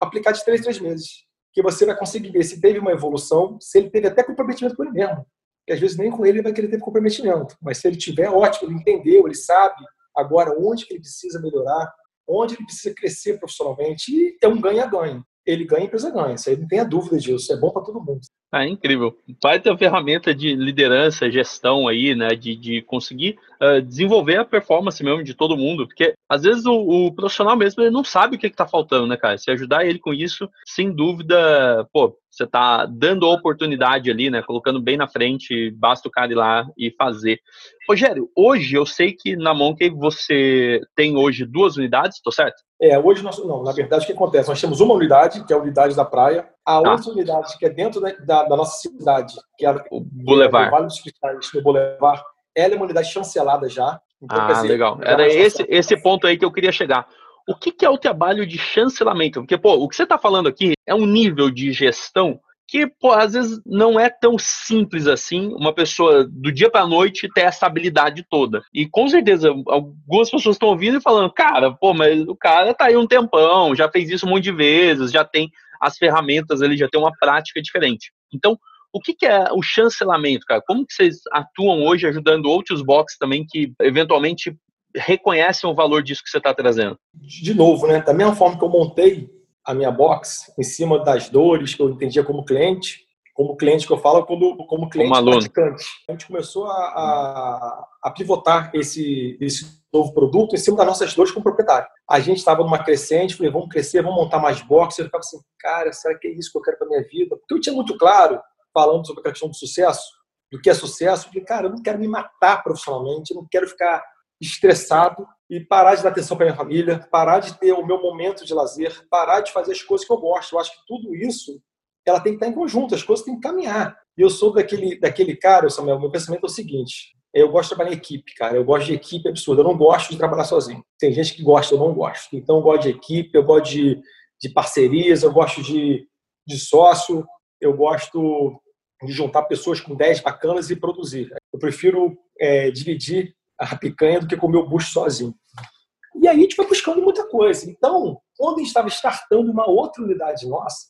aplicar de três, três meses. Que você vai conseguir ver se teve uma evolução, se ele teve até comprometimento com ele mesmo. Que às vezes nem com ele ele vai querer ter comprometimento. Mas se ele tiver, ótimo, ele entendeu, ele sabe agora onde que ele precisa melhorar, onde ele precisa crescer profissionalmente. E é um ganha-ganha. Ele ganha, a empresa ganha. Isso aí não tenha dúvida disso. É bom para todo mundo. Ah, incrível. Vai ter uma ferramenta de liderança, gestão aí, né? De, de conseguir uh, desenvolver a performance mesmo de todo mundo. Porque às vezes o, o profissional mesmo ele não sabe o que, está faltando, né, cara? Se ajudar ele com isso, sem dúvida, pô, você está dando a oportunidade ali, né? Colocando bem na frente, basta o cara ir lá e fazer. Rogério, hoje eu sei que na Monkey você tem hoje duas unidades, tô certo? É, hoje nós, não, na verdade o que acontece? Nós temos uma unidade, que é a unidade da praia, a ah. outra unidade que é dentro da, da, da nossa cidade, que é o Boulevard. É o Vale dos Cristais, no Boulevard, ela é uma unidade chancelada já. Então, ah, dizer, legal. Era esse, esse ponto aí que eu queria chegar. O que, que é o trabalho de chancelamento? Porque, pô, o que você está falando aqui é um nível de gestão que, pô, às vezes não é tão simples assim uma pessoa do dia para noite ter essa habilidade toda. E com certeza algumas pessoas estão ouvindo e falando, cara, pô, mas o cara tá aí um tempão, já fez isso um monte de vezes, já tem as ferramentas, ele já tem uma prática diferente. Então, o que, que, é o chancelamento, cara? Como que vocês atuam hoje ajudando outros boxes também que eventualmente reconhecem o valor disso que você está trazendo? De novo, né? Da mesma forma que eu montei a minha box em cima das dores que eu entendia como cliente, como cliente que eu falo, como, como cliente como praticante. A gente começou a, a, a, pivotar esse, esse novo produto em cima das nossas dores como proprietário. A gente estava numa crescente, falei, vamos crescer, vamos montar mais boxes. Eu ficava assim, cara, será que é isso que eu quero para minha vida? Porque eu tinha muito claro falando sobre a questão do sucesso, do que é sucesso, eu falei, cara, eu não quero me matar profissionalmente, eu não quero ficar estressado e parar de dar atenção para minha família, parar de ter o meu momento de lazer, parar de fazer as coisas que eu gosto. Eu acho que tudo isso ela tem que estar em conjunto, as coisas têm que caminhar. E eu sou daquele, daquele cara, Samuel, meu pensamento é o seguinte, eu gosto de trabalhar em equipe, cara. Eu gosto de equipe absurda. Eu não gosto de trabalhar sozinho. Tem gente que gosta, eu não gosto. Então, eu gosto de equipe, eu gosto de, de parcerias, eu gosto de, de sócio, eu gosto de juntar pessoas com 10 bacanas e produzir. Eu prefiro é, dividir a picanha do que comer o bucho sozinho. E aí a gente foi buscando muita coisa. Então, quando a gente estava startando uma outra unidade nossa,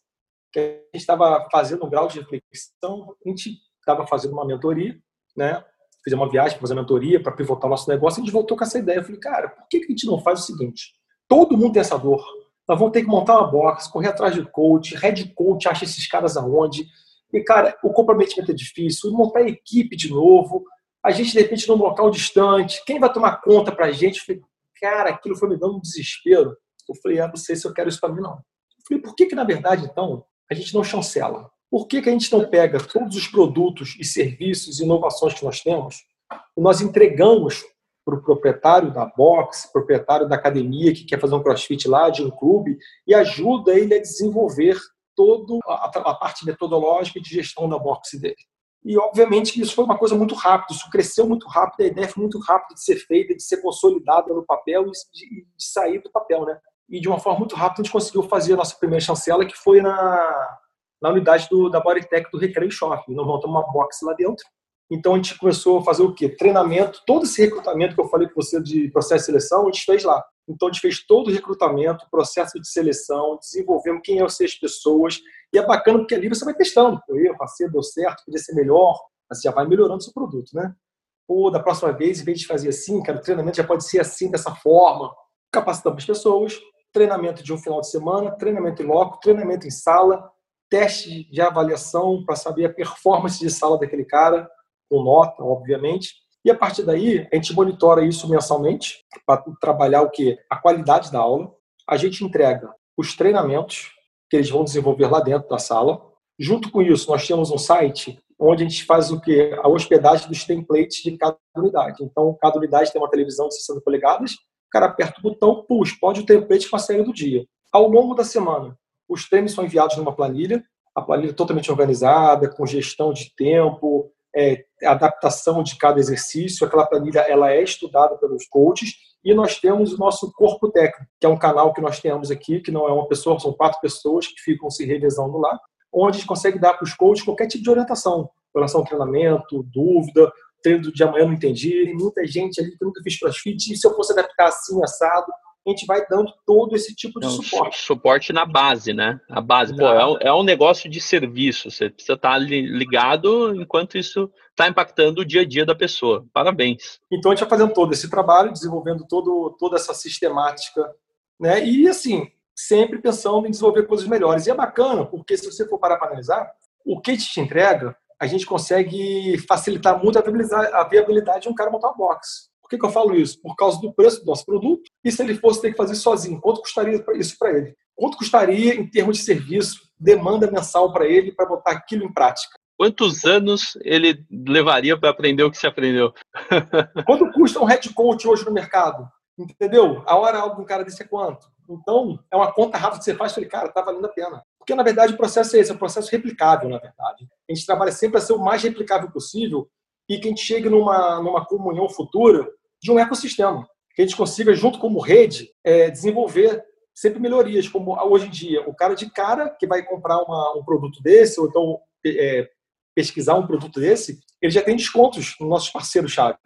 que a gente estava fazendo um grau de reflexão, a gente estava fazendo uma mentoria, né? Fizemos uma viagem para fazer mentoria, para pivotar o nosso negócio, e a gente voltou com essa ideia. Eu falei, cara, por que a gente não faz o seguinte? Todo mundo tem essa dor. Nós vamos ter que montar uma box, correr atrás de coach, head coach, acha esses caras aonde, e, cara, o comprometimento é difícil, montar a equipe de novo, a gente, de repente, num local distante, quem vai tomar conta pra gente? Eu falei, cara, aquilo foi me dando um desespero. Eu falei, ah, não sei se eu quero isso para mim, não. Eu falei, por que, que, na verdade, então, a gente não chancela? Por que, que a gente não pega todos os produtos e serviços e inovações que nós temos e nós entregamos para o proprietário da box, proprietário da academia que quer fazer um crossfit lá, de um clube, e ajuda ele a desenvolver toda a, parte metodológica de gestão da box dele. E, obviamente, que isso foi uma coisa muito rápida, isso cresceu muito rápido, a ideia foi muito rápida de ser feita, de ser consolidada no papel e de, sair do papel, né? E, de uma forma muito rápida, a gente conseguiu fazer a nossa primeira chancela, que foi na, na unidade do, da Bodytech do Recreio Shopping. Nós montamos uma box lá dentro. Então, a gente começou a fazer o quê? Treinamento, todo esse recrutamento que eu falei com você de processo de seleção, a gente fez lá. Então, a gente fez todo o recrutamento, processo de seleção, desenvolvemos quem ser as pessoas. E é bacana porque ali você vai testando. Eu erro, passei, deu certo, podia ser melhor. Você já vai melhorando o seu produto, né? Ou da próxima vez, em vez de fazer assim, cara, o treinamento já pode ser assim, dessa forma. Capacitamos as pessoas, treinamento de um final de semana, treinamento em loco, treinamento em sala, teste de avaliação para saber a performance de sala daquele cara, com nota, obviamente e a partir daí, a gente monitora isso mensalmente para trabalhar o que? A qualidade da aula. A gente entrega os treinamentos que eles vão desenvolver lá dentro da sala. Junto com isso, nós temos um site onde a gente faz o que? A hospedagem dos templates de cada unidade. Então, cada unidade tem uma televisão de 60 polegadas, o cara aperta o botão, puxa, pode o template com a série do dia. Ao longo da semana, os treinos são enviados numa planilha, a planilha é totalmente organizada, com gestão de tempo, é, adaptação de cada exercício. Aquela planilha ela é estudada pelos coaches E nós temos o nosso corpo técnico, que é um canal que nós temos aqui, que não é uma pessoa, são quatro pessoas que ficam se revezando lá, onde a gente consegue dar para os coaches qualquer tipo de orientação, relação ao treinamento, dúvida, treino de amanhã não entendi, muita gente ali que nunca fez crossfit, e se eu fosse adaptar assim, assado, a gente vai dando todo esse tipo de suporte. Suporte na base, né? A base, pô, é um, é um, negócio de serviço, você precisa estar ligado enquanto isso está impactando o dia a dia da pessoa. Parabéns. Então a gente vai fazendo todo esse trabalho, desenvolvendo todo, toda essa sistemática, né? E assim, sempre pensando em desenvolver coisas melhores. E é bacana, porque se você for parar para analisar, o que te entrega, a gente consegue facilitar muito a viabilidade, a viabilidade de um cara montar um box. Por que, que eu falo isso? Por causa do preço do nosso produto. E se ele fosse ter que fazer sozinho, quanto custaria isso para ele? Quanto custaria em termos de serviço, demanda mensal para ele para botar aquilo em prática? Quantos anos ele levaria para aprender o que você aprendeu? Quanto custa um head coach hoje no mercado? Entendeu? A hora algo um cara desse é quanto? Então, é uma conta rápida que você faz, falei, cara, tá valendo a pena. Porque, na verdade, o processo é esse, é um processo replicável, na verdade. A gente trabalha sempre para ser o mais replicável possível e que a gente chegue numa, numa comunhão futura de um ecossistema. Que a gente consiga, junto como rede, é, desenvolver sempre melhorias, como hoje em dia, o cara de cara que vai comprar uma, um produto desse, ou então é, pesquisar um produto desse, ele já tem descontos nos nossos parceiros chaves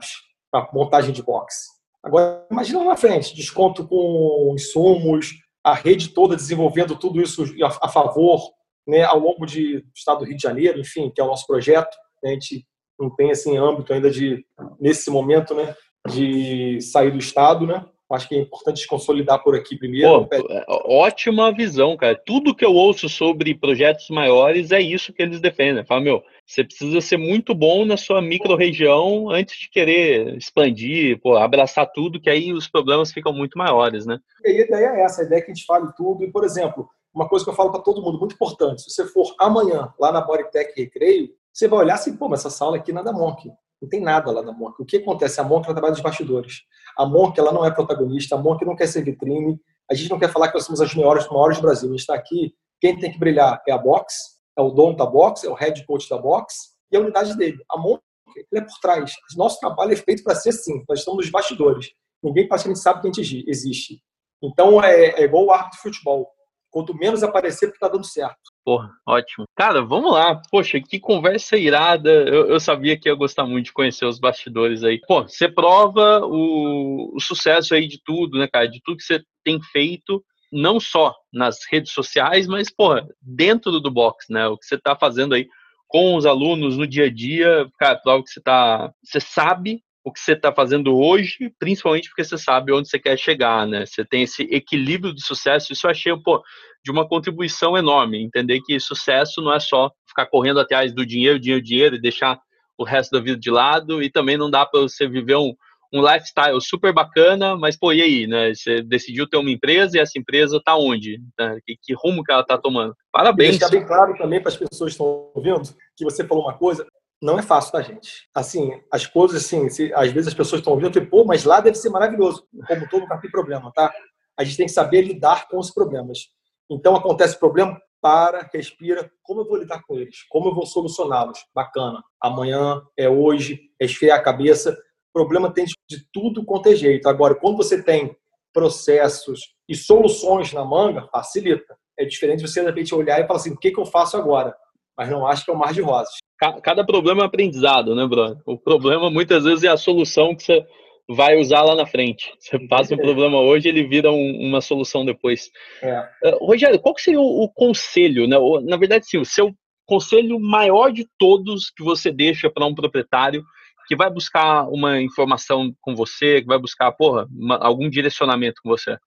para montagem de box. Agora, imagina lá na frente, desconto com insumos, a rede toda desenvolvendo tudo isso a, favor, né, ao longo de, do estado do Rio de Janeiro, enfim, que é o nosso projeto. Né, a gente não tem assim âmbito ainda de nesse momento, né, de sair do estado, né? Acho que é importante consolidar por aqui primeiro. Pô, é, ótima visão, cara. Tudo que eu ouço sobre projetos maiores é isso que eles defendem. Fala, meu, você precisa ser muito bom na sua micro-região antes de querer expandir, pô, abraçar tudo, que aí os problemas ficam muito maiores, né? E a ideia é essa, a ideia é que a gente fale tudo. E, por exemplo, uma coisa que eu falo para todo mundo, muito importante, se você for amanhã lá na Bodytech Recreio, você vai olhar assim, pô, mas essa sala aqui nada Monk. Não tem nada lá na Monk. O que acontece? A Monk ela trabalha dos bastidores. A Monk ela não é protagonista, a Monk não quer ser vitrine, a gente não quer falar que nós somos as maiores, maiores do Brasil. A gente está aqui, quem tem que brilhar é a Box, é o dono da Box, é o head coach da Box e a unidade dele. A Monk ele é por trás. Nosso trabalho é feito para ser assim. Nós estamos nos bastidores. Ninguém praticamente sabe que a gente existe. Então é, é igual o árbitro de futebol. Quanto menos aparecer, porque está dando certo. Porra, ótimo. Cara, vamos lá. Poxa, que conversa irada. Eu, eu, sabia que ia gostar muito de conhecer os bastidores aí. Pô, você prova o, o sucesso aí de tudo, né, cara? De tudo que você tem feito, não só nas redes sociais, mas, porra, dentro do box, né? O que você tá fazendo aí com os alunos no dia a dia, cara, prova que você tá. Você sabe o que você está fazendo hoje, principalmente porque você sabe onde você quer chegar, né? Você tem esse equilíbrio de sucesso. Isso eu achei, pô, de uma contribuição enorme. Entender que sucesso não é só ficar correndo atrás do dinheiro, dinheiro, dinheiro e deixar o resto da vida de lado. E também não dá para você viver um, um lifestyle super bacana, mas pô, e aí, né? Você decidiu ter uma empresa e essa empresa está onde? Né? Que, que, rumo que ela está tomando? Parabéns. E deixar bem claro também para as pessoas que estão ouvindo que você falou uma coisa não é fácil, tá, gente? Assim, as coisas, assim, se, às vezes as pessoas estão ouvindo e pô, mas lá deve ser maravilhoso. Como todo lugar tem problema, tá? A gente tem que saber lidar com os problemas. Então, acontece problema, para, respira. Como eu vou lidar com eles? Como eu vou solucioná-los? Bacana. Amanhã, é hoje, é esfriar a cabeça. O problema tem de tudo quanto é jeito. Agora, quando você tem processos e soluções na manga, facilita. É diferente você, de repente, olhar e falar assim, o que, que eu faço agora? Mas não acho que é um mar de rosas cada problema é aprendizado, né, Bruno? O problema muitas vezes é a solução que você vai usar lá na frente. Você passa um problema hoje, ele vira um, uma solução depois. É. Uh, Rogério, qual seria o, o, conselho, né? Na verdade, sim, o seu conselho maior de todos que você deixa para um proprietário que vai buscar uma informação com você, que vai buscar, porra, uma, algum direcionamento com você?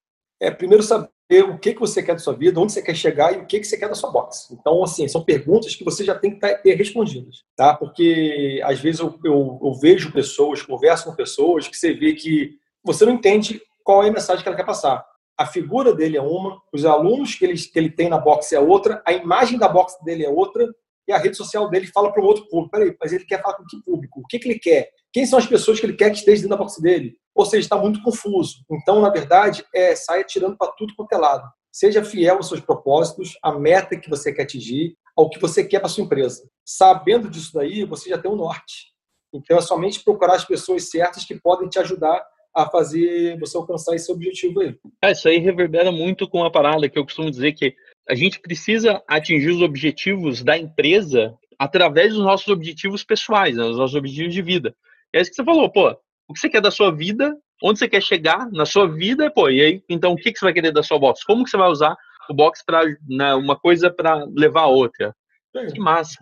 É, primeiro saber o que, que você quer da sua vida, onde você quer chegar e o que, que você quer da sua box. Então, assim, são perguntas que você já tem que ter respondidas, tá? Porque, às vezes, eu, eu, eu vejo pessoas, converso com pessoas que você vê que você não entende qual é a mensagem que ela quer passar. A figura dele é uma, os alunos que ele, que ele tem na box é outra, a imagem da box dele é outra, e a rede social dele fala para um outro público. Peraí, mas ele quer falar com que público? O que, que ele quer? Quem são as pessoas que ele quer que esteja dentro da box dele? Ou seja, está muito confuso. Então, na verdade, é saia tirando para tudo quanto é lado. Seja fiel aos seus propósitos, à meta que você quer atingir, ao que você quer para sua empresa. Sabendo disso daí, você já tem o um norte. Então, é somente procurar as pessoas certas que podem te ajudar a fazer você alcançar esse objetivo aí. É, isso aí reverbera muito com a parada que eu costumo dizer que a gente precisa atingir os objetivos da empresa através dos nossos objetivos pessoais, né, os nossos objetivos de vida. É isso que você falou, pô, o que você quer da sua vida, onde você quer chegar na sua vida, pô, e aí, então o que, que você vai querer da sua box? Como que você vai usar o box para né, uma coisa para levar a outra? Que massa.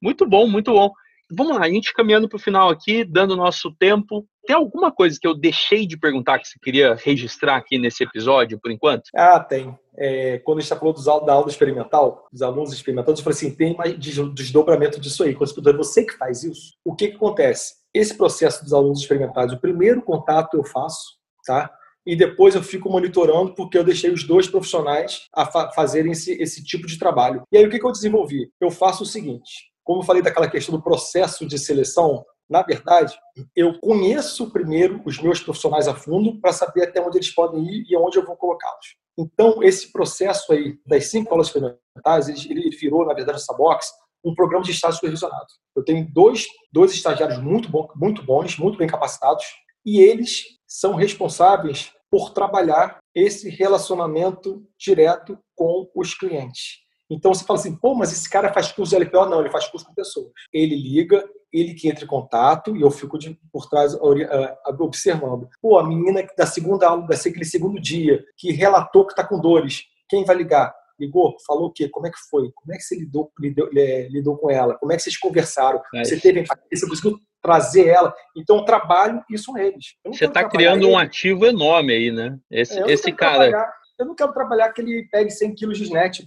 Muito bom, muito bom. Vamos lá, a gente caminhando para o final aqui, dando nosso tempo. Tem alguma coisa que eu deixei de perguntar que você queria registrar aqui nesse episódio, por enquanto? Ah, tem. É, quando a gente está falando dos, da aula experimental, dos alunos experimentando, eu falei assim, tem mais desdobramento disso aí. Quando você, você que faz isso, o que, que acontece? Esse processo dos alunos experimentais, o primeiro contato eu faço, tá? E depois eu fico monitorando porque eu deixei os dois profissionais a fa fazerem esse, esse tipo de trabalho. E aí o que, que eu desenvolvi? Eu faço o seguinte, como eu falei daquela questão do processo de seleção, na verdade, eu conheço primeiro os meus profissionais a fundo para saber até onde eles podem ir e onde eu vou colocá-los. Então, esse processo aí das cinco aulas experimentais, ele, virou, na verdade, essa box, um programa de estágio supervisionado. Eu tenho dois, dois estagiários muito, bom, muito bons, muito bem capacitados, e eles são responsáveis por trabalhar esse relacionamento direto com os clientes. Então você fala assim, pô, mas esse cara faz curso de LPO? Não, ele faz curso com pessoas. Ele liga, ele que entra em contato e eu fico de, por trás uh, observando. Pô, a menina da segunda aula, daquele segundo dia, que relatou que está com dores, quem vai ligar? Ligou? Falou o quê? Como é que foi? Como é que você lidou, lidou, é, lidou com ela? Como é que vocês conversaram? É. Você teve você conseguiu trazer ela? Então, trabalho isso eles. Você está criando ele. um ativo enorme aí, né? Esse, é, esse cara eu não quero trabalhar que ele pegue 100 quilos de snatch.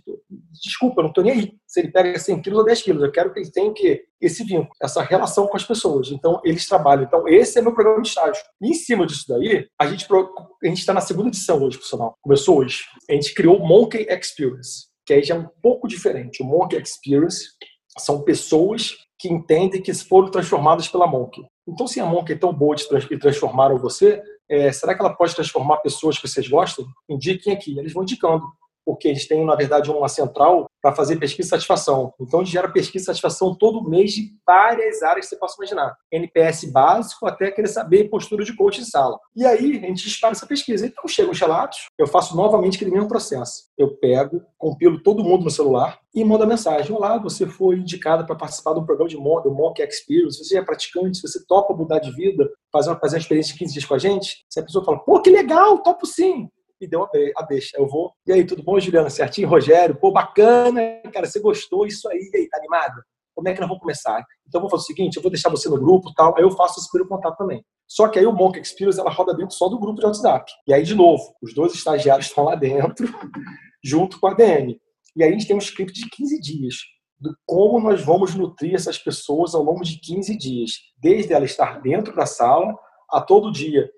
Desculpa, eu não estou nem aí se ele pega 100 quilos ou 10 quilos. Eu quero que ele tenha o quê? Esse vínculo, essa relação com as pessoas. Então, eles trabalham. Então, esse é meu programa de estágio. E em cima disso daí, a gente a está na segunda edição hoje, profissional. Começou hoje. A gente criou o Monkey Experience, que aí já é um pouco diferente. O Monkey Experience são pessoas que entendem que foram transformadas pela Monkey. Então, se a Monkey é tão boa de trans e transformaram você, é, será que ela pode transformar pessoas que vocês gostam? Indiquem aqui. Eles vão indicando porque eles têm, na verdade, uma central para fazer pesquisa de satisfação. Então, a gente gera pesquisa de satisfação todo mês de várias áreas que você possa imaginar. NPS básico até querer saber postura de coach em sala. E aí, a gente dispara essa pesquisa. Então, chegam os relatos, eu faço novamente aquele mesmo processo. Eu pego, compilo todo mundo no celular e mando a mensagem. Olá, você foi indicado para participar de um programa de moda, o Mock Experience. Você é praticante, você topa mudar de vida, fazer uma, fazer uma experiência de 15 dias com a gente, se a pessoa fala, pô, que legal, topo sim e deu a deixa. Eu vou. E aí, tudo bom, Juliana? Certinho? Rogério? Pô, bacana, cara, você gostou? Isso aí, e aí, tá animado? Como é que nós vamos começar? Então, eu vou fazer o seguinte: eu vou deixar você no grupo tal, aí eu faço esse primeiro contato também. Só que aí o Monk Experience ela roda dentro só do grupo de WhatsApp. E aí, de novo, os dois estagiários estão lá dentro, junto com a DM. E aí a gente tem um script de 15 dias do como nós vamos nutrir essas pessoas ao longo de 15 dias, desde ela estar dentro da sala a todo dia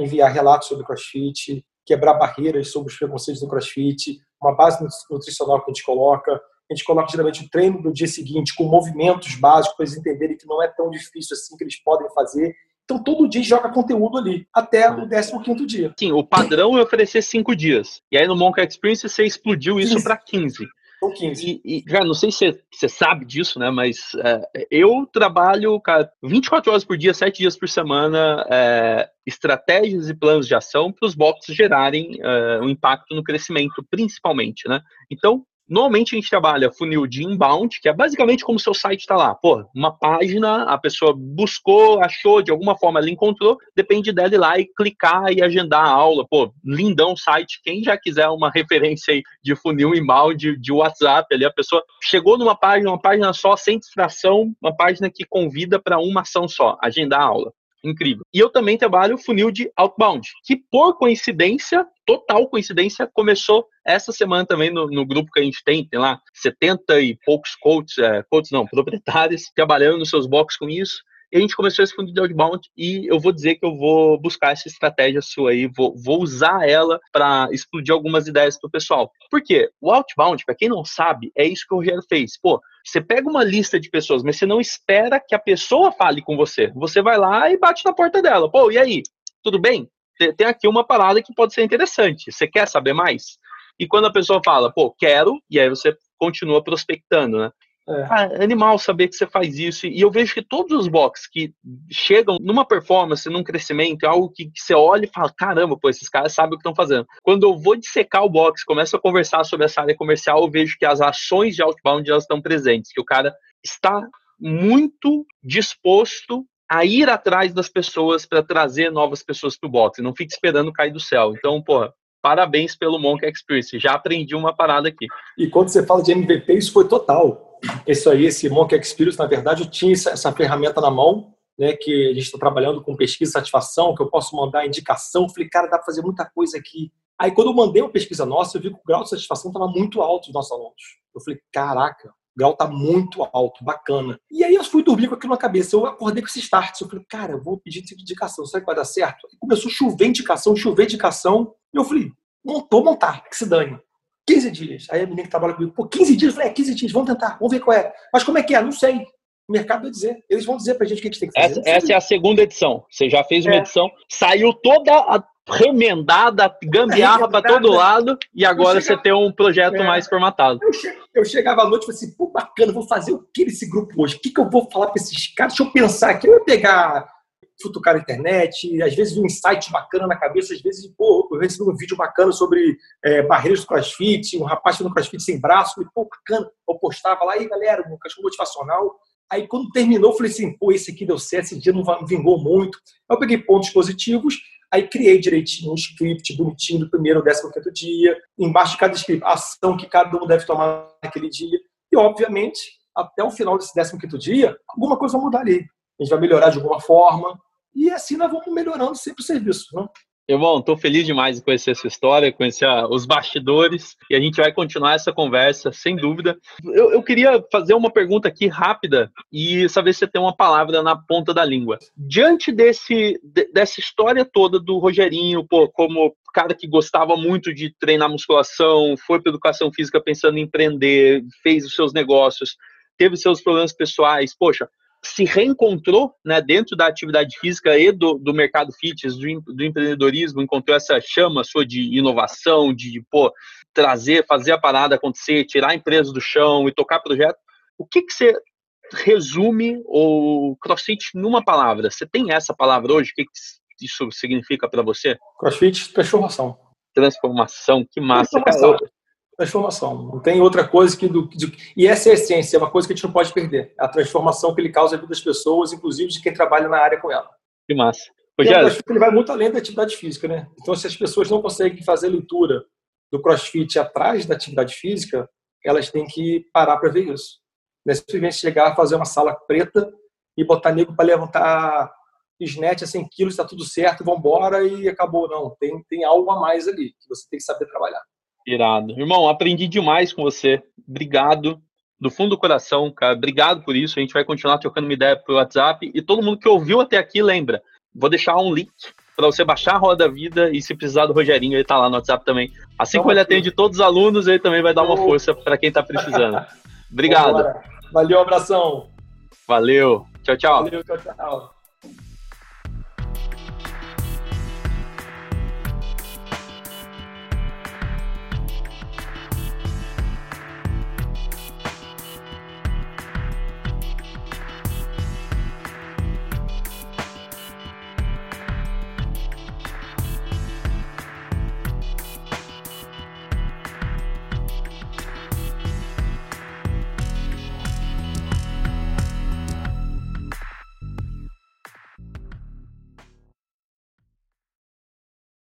enviar relatos sobre CrossFit, quebrar barreiras sobre os preconceitos do crossfit, uma base nutricional que a gente coloca. A gente coloca geralmente o treino do dia seguinte com movimentos básicos para eles entenderem que não é tão difícil assim que eles podem fazer. Então, todo dia joga conteúdo ali, até o 15 dia. Sim, o padrão é oferecer 5 dias. E aí no Monk Experience você explodiu isso para 15. São 15. E, e, já não sei se você sabe disso, né? Mas é, eu trabalho, cara, 24 horas por dia, 7 dias por semana, é, estratégias e planos de ação para os boxes gerarem é, um impacto no crescimento, principalmente, né? Então, Normalmente a gente trabalha funil de inbound, que é basicamente como seu site está lá. Pô, uma página, a pessoa buscou, achou, de alguma forma ela encontrou, depende dela ir lá e clicar e agendar a aula. Pô, lindão site. Quem já quiser uma referência aí de funil inbound, de, de WhatsApp, ali a pessoa chegou numa página, uma página só, sem distração, uma página que convida para uma ação só, agendar a aula incrível. E eu também trabalho funil de outbound, que por coincidência, total coincidência, começou essa semana também no, no grupo que a gente tem, tem lá 70 e poucos coaches, é, coaches não, proprietários, trabalhando nos seus boxes com isso. E a gente começou esse fundo de outbound e eu vou dizer que eu vou buscar essa estratégia sua aí, vou, vou usar ela para explodir algumas ideias para o pessoal. Por quê? O outbound, para quem não sabe, é isso que o Rogério fez. Pô, você pega uma lista de pessoas, mas você não espera que a pessoa fale com você. Você vai lá e bate na porta dela. Pô, e aí? Tudo bem? Tem aqui uma parada que pode ser interessante. Você quer saber mais? E quando a pessoa fala, pô, quero, e aí você continua prospectando, né? É. Ah, animal saber que você faz isso. E eu vejo que todos os box que chegam numa performance, num crescimento, é algo que, que, você olha e fala: caramba, pô, esses caras sabem o que estão fazendo. Quando eu vou dissecar o box, começo a conversar sobre essa área comercial, eu vejo que as ações de outbound elas estão presentes, que o cara está muito disposto a ir atrás das pessoas para trazer novas pessoas para o box, não fica esperando cair do céu. Então, porra, parabéns pelo Monk Experience. Já aprendi uma parada aqui. E quando você fala de MVP, isso foi total. Isso aí, esse Monk Experience, na verdade, eu tinha essa, essa ferramenta na mão, né, que a gente está trabalhando com pesquisa e satisfação, que eu posso mandar indicação. Falei, cara, dá para fazer muita coisa aqui. Aí, quando eu mandei uma pesquisa nossa, eu vi que o grau de satisfação estava muito alto dos nossos alunos. Eu falei, caraca, o grau tá muito alto, bacana. E aí eu fui dormir com aquilo na cabeça. Eu acordei com esse start. Eu falei, cara, eu vou pedir indicação. Será que vai dar certo? E começou a chover indicação, chover indicação. E eu falei, montou, montar, que se dane. 15 dias. Aí a menina que trabalha comigo, pô, 15 dias? Eu falei, é, 15 dias, vamos tentar, vamos ver qual é. Mas como é que é? Não sei. O mercado vai dizer. Eles vão dizer pra gente o que a gente tem que fazer. Essa, essa é a segunda edição. Você já fez uma é. edição, saiu toda a remendada, gambiarra para todo lado, e agora chegava, você tem um projeto é, mais formatado. Eu, che, eu, chegava à noite e falei assim, pô, bacana, vou fazer o que nesse grupo hoje? O que, que eu vou falar para esses caras? Deixa eu pensar aqui. Eu ia pegar, futucar a internet, às vezes um insight bacana na cabeça, às vezes, pô, eu recebi um vídeo bacana sobre é, barreiras do crossfit, um rapaz no crossfit sem braço, e, pô, bacana. Eu postava lá, e galera, um cachorro motivacional. Aí, quando terminou, eu falei assim, pô, esse aqui deu certo, esse dia não vingou muito. Eu peguei pontos positivos Aí criei direitinho um script bonitinho do primeiro ao décimo quinto dia, embaixo de cada script, a ação que cada um deve tomar naquele dia. E, obviamente, até o final desse décimo quinto dia, alguma coisa vai mudar ali. A gente vai melhorar de alguma forma. E assim nós vamos melhorando sempre o serviço. Né? Irmão, estou feliz demais de conhecer essa história, conhecer os bastidores e a gente vai continuar essa conversa, sem dúvida. Eu, eu, queria fazer uma pergunta aqui rápida e saber se você tem uma palavra na ponta da língua. Diante desse, dessa história toda do Rogerinho, pô, como cara que gostava muito de treinar musculação, foi para educação física pensando em empreender, fez os seus negócios, teve seus problemas pessoais, poxa, se reencontrou né, dentro da atividade física e do, do mercado fitness, do, do, empreendedorismo, encontrou essa chama sua de inovação, de pô, trazer, fazer a parada acontecer, tirar a empresa do chão e tocar projeto. O que, que você resume o CrossFit numa palavra? Você tem essa palavra hoje? O que, que isso significa para você? CrossFit, transformação. Transformação, que massa. Transformação transformação. Não tem outra coisa que do, de, e essa é a essência, é uma coisa que a gente não pode perder. A transformação que ele causa na vida das pessoas, inclusive de quem trabalha na área com ela. Que massa. Rogério, ele vai muito além da atividade física, né? Então, se as pessoas não conseguem fazer leitura do CrossFit atrás da atividade física, elas têm que parar para ver isso. Não é simplesmente chegar, fazer uma sala preta e botar nego para levantar snatch a 100 quilos, está tudo certo, vamos embora e acabou. Não, tem, tem algo a mais ali que você tem que saber trabalhar. Irado. Irmão, aprendi demais com você. Obrigado. Do fundo do coração, cara. Obrigado por isso. A gente vai continuar trocando uma ideia pro WhatsApp. E todo mundo que ouviu até aqui, lembra. Vou deixar um link para você baixar a Roda da Vida e se precisar do Rogerinho, ele tá lá no WhatsApp também. Assim como ele atende todos os alunos, ele também vai dar uma força para quem tá precisando. Obrigado. Valeu, abração. Valeu. Tchau, tchau. Valeu, tchau, tchau.